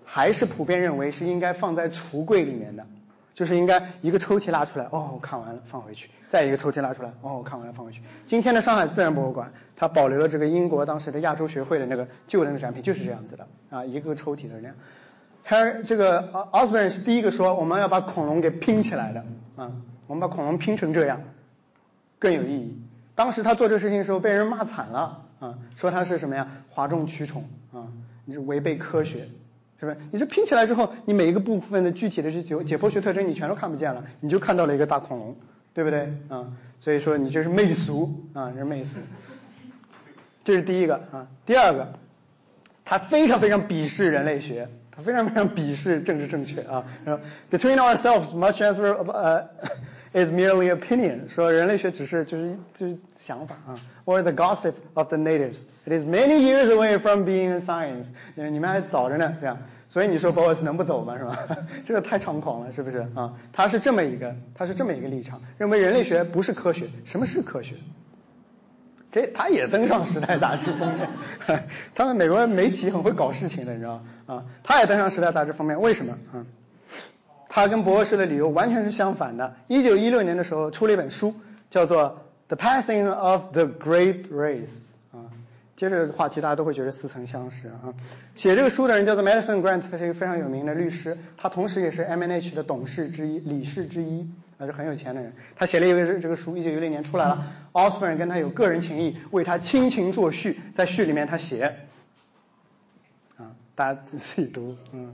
Speaker 2: 还是普遍认为是应该放在橱柜里面的，就是应该一个抽屉拉出来，哦，看完了放回去，再一个抽屉拉出来，哦，看完了放回去。今天的上海自然博物馆，它保留了这个英国当时的亚洲学会的那个旧的那个展品，就是这样子的啊，一个抽屉的那样。Harry 这个 Osborne 是第一个说我们要把恐龙给拼起来的啊，我们把恐龙拼成这样更有意义。当时他做这个事情的时候被人骂惨了啊，说他是什么呀，哗众取宠啊，你是违背科学。是不是？你这拼起来之后，你每一个部分的具体的这解解剖学特征，你全都看不见了，你就看到了一个大恐龙，对不对？啊，所以说你这是媚俗啊，这是媚俗。这是第一个啊，第二个，他非常非常鄙视人类学，他非常非常鄙视政治正确啊。Between ourselves, much answer 呃 is merely opinion，说人类学只是就是就是想法啊。Or the gossip of the natives, it is many years away from being a science。你们还早着呢，这样。所以你说 Boas 能不走吗？是吧？这个太猖狂了，是不是啊？他是这么一个，他是这么一个立场，认为人类学不是科学。什么是科学？这他也登上《时代》杂志封面。他们美国媒体很会搞事情的，你知道吗啊？他也登上《时代》杂志封面，为什么啊？他跟博士的理由完全是相反的。一九一六年的时候出了一本书，叫做《The Passing of the Great Race》。接着话题大家都会觉得似曾相识啊。写这个书的人叫做 Madison Grant，他是一个非常有名的律师，他同时也是 M N H 的董事之一、理事之一，啊是很有钱的人。他写了一个这个书，一九一六年出来了。Osborne 跟他有个人情谊，为他倾情作序，在序里面他写，啊，大家自己读，嗯，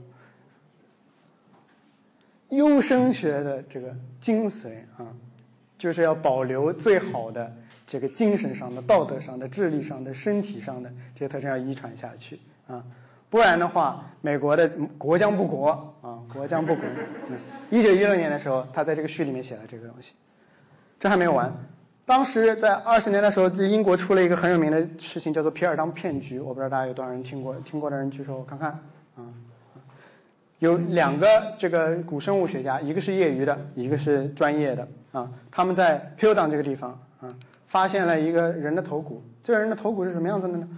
Speaker 2: 优生学的这个精髓啊，就是要保留最好的。这个精神上的、道德上的、智力上的、身体上的这些特征要遗传下去啊，不然的话，美国的国将不国啊，国将不国。一九一六年的时候，他在这个序里面写了这个东西。这还没有完，当时在二十年的时候，这英国出了一个很有名的事情，叫做皮尔当骗局。我不知道大家有多少人听过，听过的人举手我看看啊。有两个这个古生物学家，一个是业余的，一个是专业的啊，他们在皮尔当这个地方啊。发现了一个人的头骨，这个人的头骨是什么样子的呢？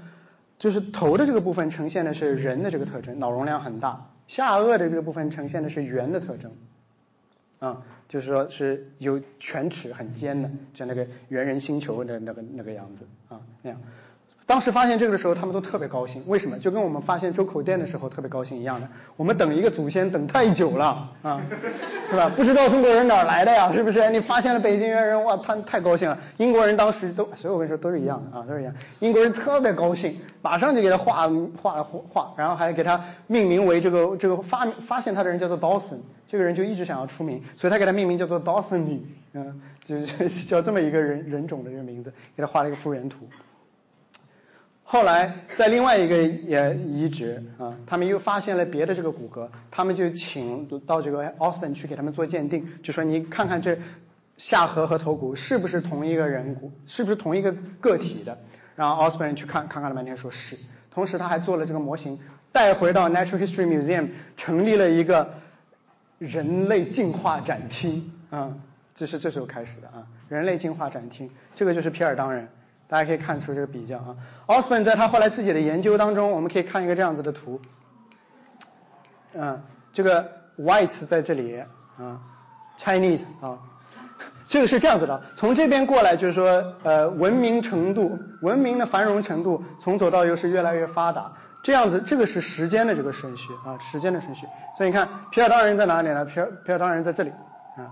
Speaker 2: 就是头的这个部分呈现的是人的这个特征，脑容量很大；下颚的这个部分呈现的是圆的特征，啊，就是说是有犬齿很尖的，像那个猿人星球的那个那个样子啊那样。当时发现这个的时候，他们都特别高兴。为什么？就跟我们发现周口店的时候特别高兴一样的。我们等一个祖先等太久了啊，是吧？不知道中国人哪来的呀？是不是？你发现了北京猿人，哇，他太高兴了。英国人当时都，所以我跟你说都是一样的啊，都是一样。英国人特别高兴，马上就给他画画画，然后还给他命名为这个这个发发现他的人叫做 Dawson，这个人就一直想要出名，所以他给他命名叫做 Dawson 女，嗯，就是叫这么一个人人种的这个名字，给他画了一个复原图。后来在另外一个也遗址啊，他们又发现了别的这个骨骼，他们就请到这个 Austin 去给他们做鉴定，就说你看看这下颌和头骨是不是同一个人骨，是不是同一个个体的。然后奥斯本去看看看了半天说是，同时他还做了这个模型带回到 Natural History Museum，成立了一个人类进化展厅啊，这是这时候开始的啊，人类进化展厅，这个就是皮尔当人。大家可以看出这个比较啊，奥斯本在他后来自己的研究当中，我们可以看一个这样子的图，嗯，这个 white 在这里啊，Chinese 啊，这个是这样子的，从这边过来就是说呃文明程度，文明的繁荣程度从左到右是越来越发达，这样子这个是时间的这个顺序啊，时间的顺序，所以你看皮尔当人在哪里呢？皮尔皮尔当人在这里啊，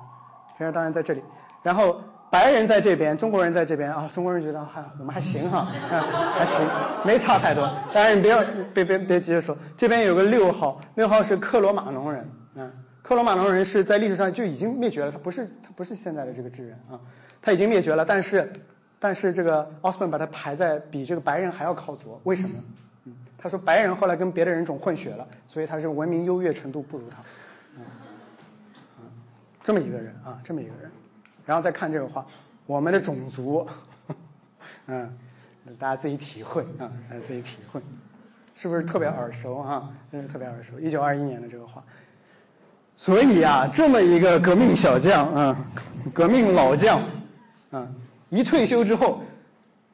Speaker 2: 皮尔当人在这里，然后。白人在这边，中国人在这边啊，中国人觉得还我们还行哈，还行，没差太多。当然你别别别别急着说，这边有个六号，六号是克罗马农人，嗯，克罗马农人是在历史上就已经灭绝了，他不是他不是现在的这个智人啊，他已经灭绝了。但是但是这个奥斯本把他排在比这个白人还要靠左，为什么？嗯，他说白人后来跟别的人种混血了，所以他是文明优越程度不如他，嗯，这么一个人啊，这么一个人。然后再看这个话，我们的种族，嗯，大家自己体会啊，大家自己体会，是不是特别耳熟啊？真是特别耳熟。一九二一年的这个话，所以啊，这么一个革命小将啊，革命老将啊，一退休之后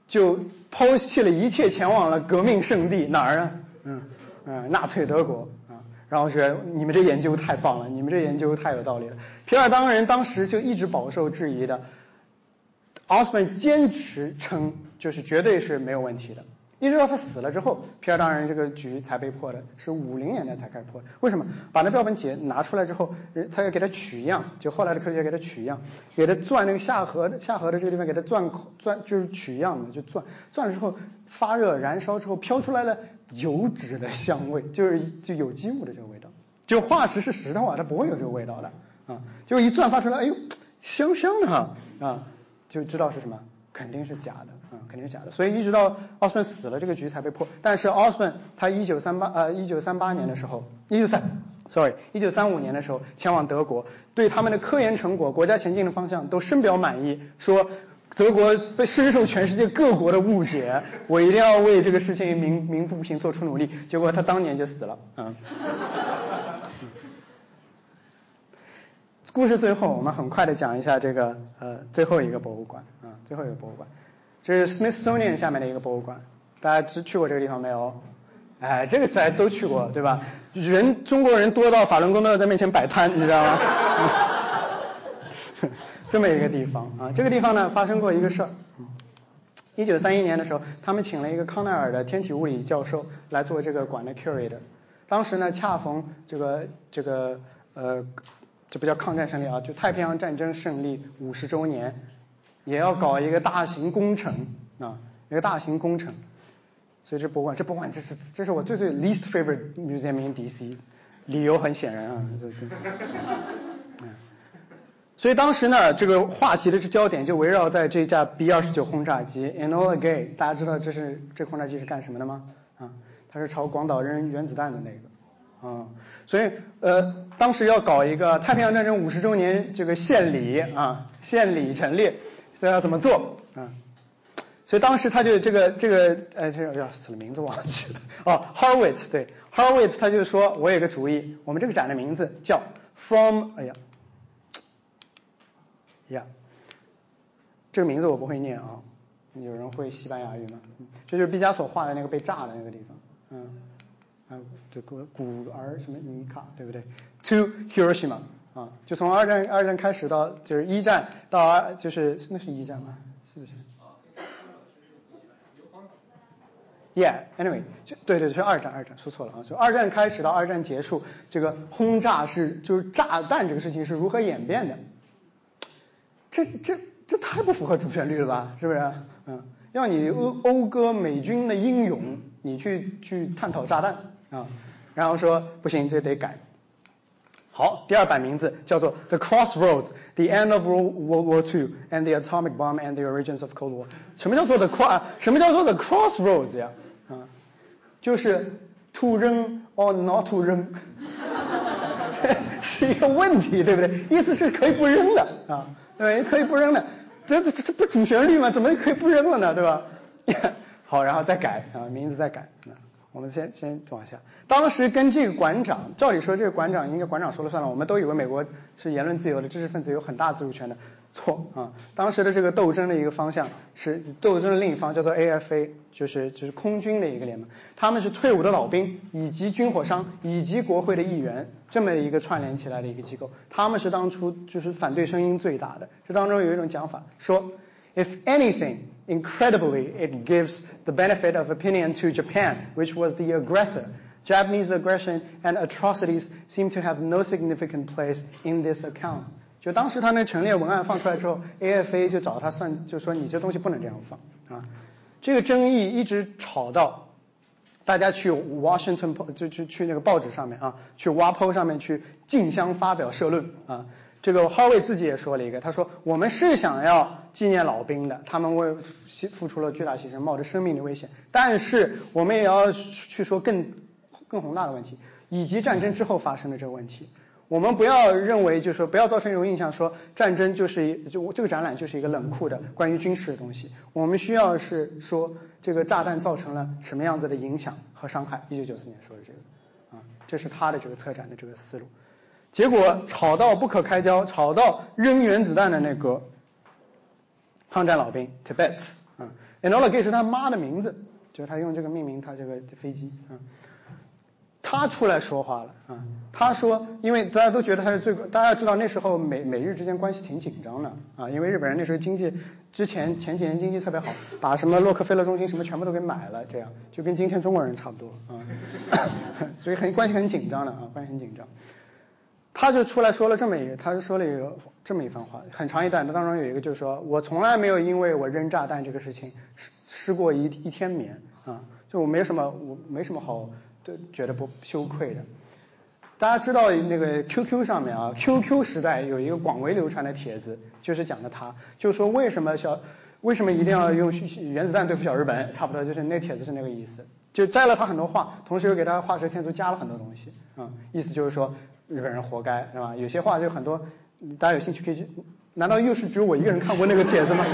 Speaker 2: 就抛弃了一切，前往了革命圣地哪儿啊？嗯嗯，纳粹德国。然后是你们这研究太棒了，你们这研究太有道理了。皮尔当人当时就一直饱受质疑的，奥斯本坚持称就是绝对是没有问题的，一直到他死了之后，皮尔当人这个局才被破的，是五零年代才开始破的。为什么？把那标本解拿出来之后，人他要给他取样，就后来的科学家给他取样，给他钻那个下颌下颌的这个地方给他钻口钻就是取样嘛，就钻钻了之后发热燃烧之后飘出来了。油脂的香味，就是就有机物的这个味道，就化石是石头啊，它不会有这个味道的啊，就一钻发出来，哎呦，香香的哈啊，就知道是什么，肯定是假的啊，肯定是假的，所以一直到奥斯本死了，这个局才被破。但是奥斯本他一九三八呃一九三八年的时候，一九三，sorry，一九三五年的时候前往德国，对他们的科研成果、国家前进的方向都深表满意，说。德国被深受全世界各国的误解，我一定要为这个事情鸣鸣不平，做出努力。结果他当年就死了。嗯。故事最后，我们很快的讲一下这个呃最后一个博物馆啊，最后一个博物馆，这是 Smithsonian 下面的一个博物馆。大家知去过这个地方没有？哎，这个词还都去过对吧？人中国人多到法轮功都要在面前摆摊，你知道吗？这么一个地方啊，这个地方呢发生过一个事儿。一九三一年的时候，他们请了一个康奈尔的天体物理教授来做这个馆的 curator。当时呢，恰逢这个这个呃，这不叫抗战胜利啊，就太平洋战争胜利五十周年，也要搞一个大型工程啊，一个大型工程。所以这博物馆，这博物馆这是这是我最最 least favorite museum in DC，理由很显然啊，对对。所以当时呢，这个话题的焦点就围绕在这架 B 二十九轰炸机 Enola Gay。大家知道这是这轰炸机是干什么的吗？啊，它是朝广岛扔原子弹的那个。啊，所以呃，当时要搞一个太平洋战争五十周年这个献礼啊，献礼陈列，所以要怎么做？啊，所以当时他就这个这个哎，这哎呀死了名字忘记了。哦，Harwitz 对，Harwitz 他就说，我有个主意，我们这个展的名字叫 From 哎呀。呀，这个名字我不会念啊，有人会西班牙语吗？这就是毕加索画的那个被炸的那个地方，嗯，啊，这个古儿什么尼卡，对不对？To Hiroshima 啊，就从二战二战开始到就是一战到二就是那是一战吗？是不是？Yeah，anyway，就对对，是二战，二战说错了啊，就二战开始到二战结束，这个轰炸是就是炸弹这个事情是如何演变的？这这这太不符合主旋律了吧？是不是？嗯，要你讴讴歌美军的英勇，你去去探讨炸弹啊，然后说不行，这得改。好，第二版名字叫做 The Crossroads: The End of World World War II and the Atomic Bomb and the Origins of Cold War。什么叫做 The Cross？什么叫做 The Crossroads 呀？啊，就是 to 扔 or not to 扔，是一个问题，对不对？意思是可以不扔的啊，对，可以不扔的。这这这不主旋律吗？怎么可以不扔了呢？对吧？好，然后再改啊，名字再改。我们先先往下。当时跟这个馆长，照理说这个馆长应该馆长说了算了。我们都以为美国是言论自由的，知识分子有很大自主权的。错啊！当时的这个斗争的一个方向是斗争的另一方叫做 AFA，就是就是空军的一个联盟。他们是退伍的老兵以及军火商以及国会的议员这么一个串联起来的一个机构。他们是当初就是反对声音最大的。这当中有一种讲法说，if anything。Incredibly, it gives the benefit of opinion to Japan, which was the aggressor. Japanese aggression and atrocities seem to have no significant place in this account. 就当时他那陈列文案放出来之后，AFA 就找他算，就说你这东西不能这样放啊。这个争议一直吵到大家去 Washington 就去去那个报纸上面啊，去 WAPO 上面去竞相发表社论啊。这个哈维自己也说了一个，他说我们是想要纪念老兵的，他们为付出了巨大牺牲，冒着生命的危险，但是我们也要去说更更宏大的问题，以及战争之后发生的这个问题。我们不要认为，就是说不要造成一种印象，说战争就是一就这个展览就是一个冷酷的关于军事的东西。我们需要是说这个炸弹造成了什么样子的影响和伤害。一九九四年说的这个啊，这是他的这个策展的这个思路。结果吵到不可开交，吵到扔原子弹的那个抗战老兵 Tibets 啊 Gay 是他妈的名字，就是他用这个命名他这个飞机啊，他出来说话了啊，他说，因为大家都觉得他是最，大家要知道那时候美美日之间关系挺紧张的啊，因为日本人那时候经济之前前几年经济特别好，把什么洛克菲勒中心什么全部都给买了，这样就跟今天中国人差不多啊，所以很关系很紧张的啊，关系很紧张。他就出来说了这么一个，他就说了一个这么一番话，很长一段。他当中有一个就是说，我从来没有因为我扔炸弹这个事情失失过一一天眠啊，就我没什么，我没什么好对觉得不羞愧的。大家知道那个 QQ 上面啊，QQ 时代有一个广为流传的帖子，就是讲的他，就是说为什么小为什么一定要用原子弹对付小日本，差不多就是那帖子是那个意思，就摘了他很多话，同时又给他画蛇添足加了很多东西啊，意思就是说。日本人活该是吧？有些话就很多，大家有兴趣可以去。难道又是只有我一个人看过那个帖子吗？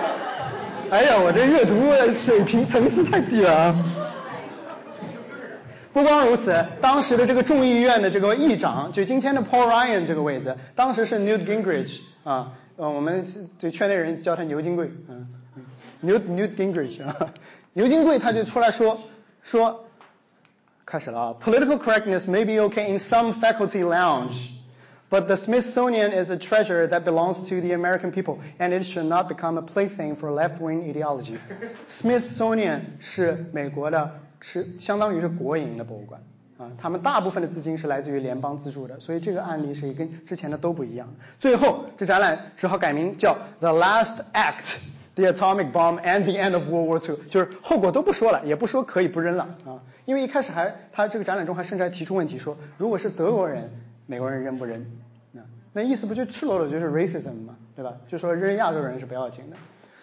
Speaker 2: 哎呀，我这阅读水平层次太低了啊！不光如此，当时的这个众议院的这个议长，就今天的 Paul Ryan 这个位置，当时是 Newt Gingrich 啊，呃，我们这圈内人叫他牛金贵，嗯，Newt Newt Gingrich 啊，牛金贵他就出来说说。开始了啊，Political correctness may be okay in some faculty lounge, but the Smithsonian is a treasure that belongs to the American people, and it should not become a plaything for left-wing ideologies. Smithsonian 是美国的，是相当于是国营的博物馆啊，他们大部分的资金是来自于联邦资助的，所以这个案例是跟之前的都不一样。最后，这展览只好改名叫 The Last Act。The atomic bomb and the end of World War II，就是后果都不说了，也不说可以不扔了啊，因为一开始还他这个展览中还甚至还提出问题说，如果是德国人，美国人扔不扔？那那意思不就赤裸裸就是 racism 嘛，对吧？就说扔亚洲人是不要紧的，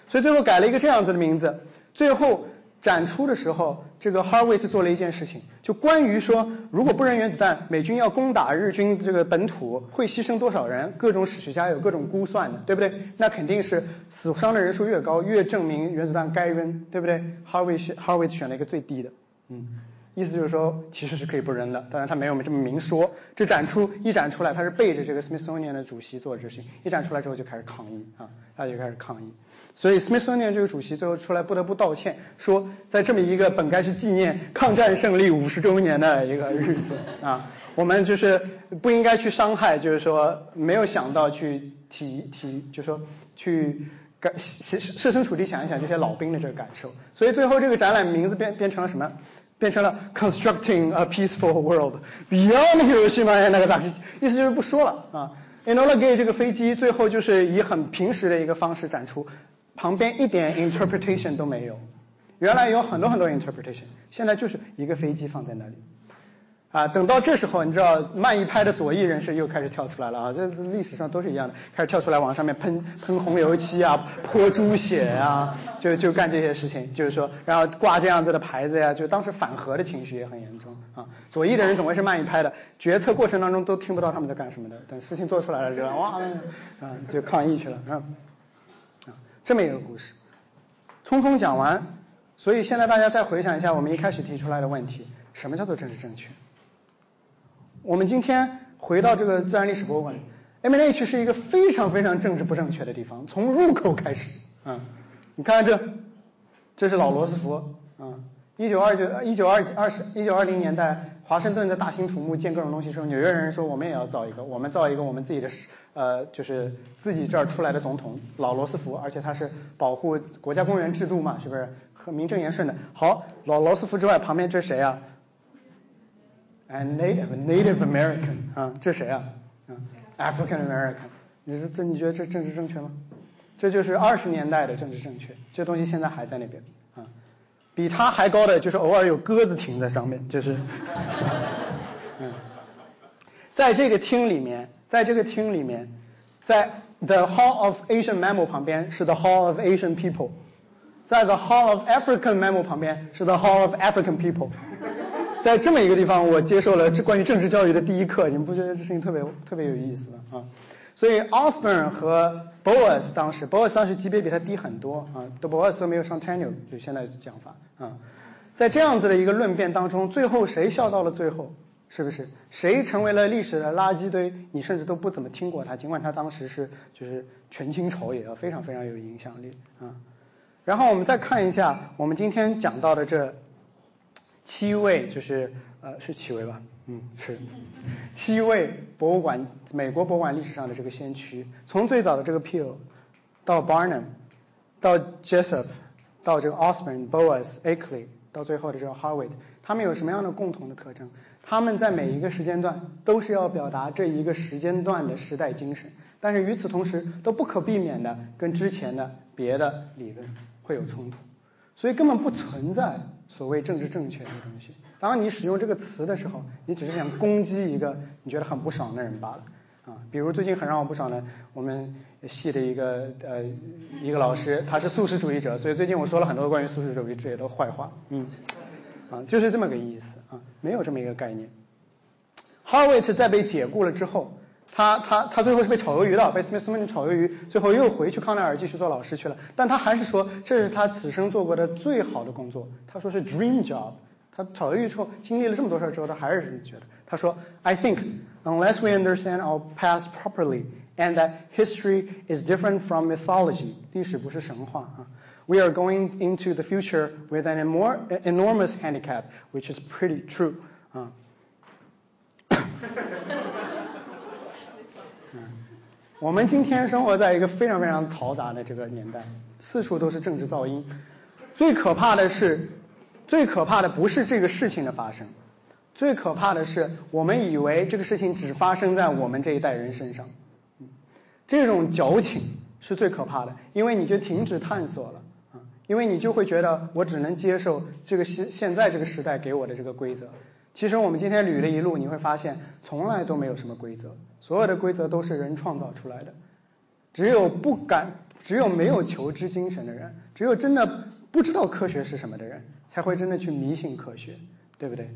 Speaker 2: 所以最后改了一个这样子的名字，最后。展出的时候，这个 Harvard 做了一件事情，就关于说，如果不扔原子弹，美军要攻打日军这个本土，会牺牲多少人？各种史学家有各种估算的，对不对？那肯定是死伤的人数越高，越证明原子弹该扔，对不对？Harvard 选 Harvard 选了一个最低的，嗯，意思就是说其实是可以不扔的，当然他没有这么明说。这展出一展出来，他是背着这个 Smithsonian 的主席做这事情，一展出来之后就开始抗议啊，他就开始抗议。所以，Smithsonian 这个主席最后出来不得不道歉，说在这么一个本该是纪念抗战胜利五十周年的一个日子啊，我们就是不应该去伤害，就是说没有想到去提提，就说去感设身处地想一想这些老兵的这个感受。所以最后这个展览名字变变成了什么？变成了 Constructing a Peaceful World Beyond Hiroshima and Nagasaki，意思就是不说了啊。Enola Gay 这个飞机最后就是以很平时的一个方式展出，旁边一点 interpretation 都没有。原来有很多很多 interpretation，现在就是一个飞机放在那里。啊，等到这时候，你知道慢一拍的左翼人士又开始跳出来了啊，这历史上都是一样的，开始跳出来往上面喷喷红油漆啊，泼猪血啊，就就干这些事情，就是说，然后挂这样子的牌子呀，就当时反核的情绪也很严重啊。左翼的人总会是慢一拍的，决策过程当中都听不到他们在干什么的，等事情做出来了，就哇，啊，就抗议去了，啊，啊，这么一个故事，匆匆讲完，所以现在大家再回想一下我们一开始提出来的问题，什么叫做政治正确？我们今天回到这个自然历史博物馆，M&H 是一个非常非常政治不正确的地方，从入口开始，啊，你看这，这是老罗斯福，啊。一九二九一九二二十一九二零年代，华盛顿的大兴土木建各种东西时候，纽约人说我们也要造一个，我们造一个我们自己的，呃，就是自己这儿出来的总统老罗斯福，而且他是保护国家公园制度嘛，是不是？很名正言顺的。好，老罗斯福之外，旁边这是谁啊？And Native Native American 啊，这谁啊？啊，African American。你是这你觉得这政治正确吗？这就是二十年代的政治正确，这东西现在还在那边啊。比它还高的就是偶尔有鸽子停在上面，就是，嗯，在这个厅里面，在这个厅里面，在 The Hall of Asian Mammal 旁边是 The Hall of Asian People，在 The Hall of African Mammal 旁边是 The Hall of African People，在这么一个地方，我接受了这关于政治教育的第一课，你们不觉得这事情特别特别有意思吗？啊？所以 Osborne 和 Boas 当时，Boas 当时级别比他低很多啊，都 Boas 都没有上 tenure，就现在讲法啊，在这样子的一个论辩当中，最后谁笑到了最后？是不是？谁成为了历史的垃圾堆？你甚至都不怎么听过他，尽管他当时是就是权倾朝野，非常非常有影响力啊。然后我们再看一下我们今天讲到的这七位，就是呃是七位吧？嗯，是七位博物馆，美国博物馆历史上的这个先驱，从最早的这个 Peel 到 Barnum，到 Jessup，到这个 Osborne、Boas、Ackley，到最后的这个 Harvard，他们有什么样的共同的特征？他们在每一个时间段都是要表达这一个时间段的时代精神，但是与此同时都不可避免的跟之前的别的理论会有冲突，所以根本不存在所谓政治正确的东西。当你使用这个词的时候，你只是想攻击一个你觉得很不爽的人罢了啊。比如最近很让我不爽的，我们系的一个呃一个老师，他是素食主义者，所以最近我说了很多关于素食主义者的坏话，嗯，啊，就是这么个意思啊，没有这么一个概念。Harvard 在被解雇了之后，他他他最后是被炒鱿鱼的，被 Smithsonian 炒鱿鱼，最后又回去康奈尔继续做老师去了。但他还是说这是他此生做过的最好的工作，他说是 dream job。他炒鱿鱼之后，经历了这么多事儿之后，他还是这么觉得。他说：“I think unless we understand our past properly and that history is different from mythology，历史不是神话啊。We are going into the future with an enormous handicap, which is pretty true 啊。我们今天生活在一个非常非常嘈杂的这个年代，四处都是政治噪音。最可怕的是。最可怕的不是这个事情的发生，最可怕的是我们以为这个事情只发生在我们这一代人身上，这种矫情是最可怕的，因为你就停止探索了啊，因为你就会觉得我只能接受这个现现在这个时代给我的这个规则。其实我们今天捋了一路，你会发现从来都没有什么规则，所有的规则都是人创造出来的。只有不敢，只有没有求知精神的人，只有真的不知道科学是什么的人。才会真的去迷信科学，对不对？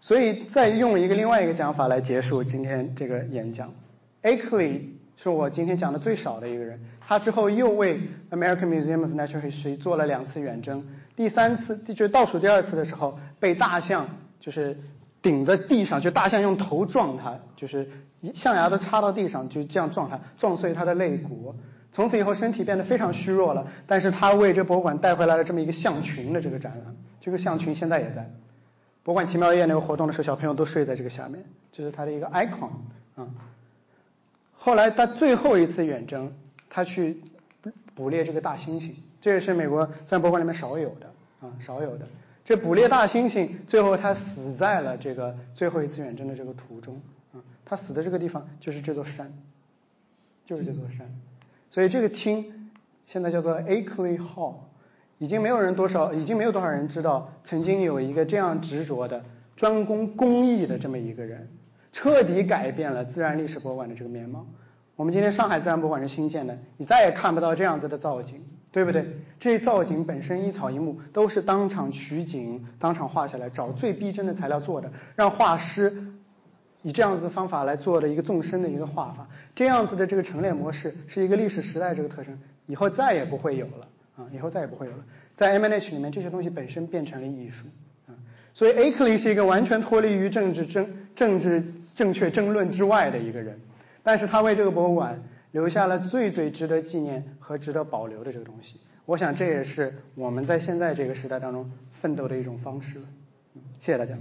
Speaker 2: 所以再用一个另外一个讲法来结束今天这个演讲。Ackley 是我今天讲的最少的一个人，他之后又为 American Museum of Natural History 做了两次远征，第三次就倒数第二次的时候被大象就是顶在地上，就大象用头撞他，就是象牙都插到地上，就这样撞他，撞碎他的肋骨。从此以后身体变得非常虚弱了，但是他为这博物馆带回来了这么一个象群的这个展览。这个象群现在也在博物馆奇妙夜那个活动的时候，小朋友都睡在这个下面，这是他的一个 icon 啊。后来他最后一次远征，他去捕猎这个大猩猩，这也是美国自然博物馆里面少有的啊，少有的。这捕猎大猩猩，最后他死在了这个最后一次远征的这个途中啊，他死的这个地方就是这座山，就是这座山。所以这个厅现在叫做 Ackley Hall，已经没有人多少，已经没有多少人知道，曾经有一个这样执着的专攻工艺的这么一个人，彻底改变了自然历史博物馆的这个面貌。我们今天上海自然博物馆是新建的，你再也看不到这样子的造景，对不对？这造景本身一草一木都是当场取景、当场画下来，找最逼真的材料做的，让画师。以这样子的方法来做的一个纵深的一个画法，这样子的这个陈列模式是一个历史时代这个特征，以后再也不会有了啊，以后再也不会有了。在 M N H 里面，这些东西本身变成了艺术啊，所以 Akeley 是一个完全脱离于政治争政治正确争论之外的一个人，但是他为这个博物馆留下了最最值得纪念和值得保留的这个东西。我想这也是我们在现在这个时代当中奋斗的一种方式。谢谢大家。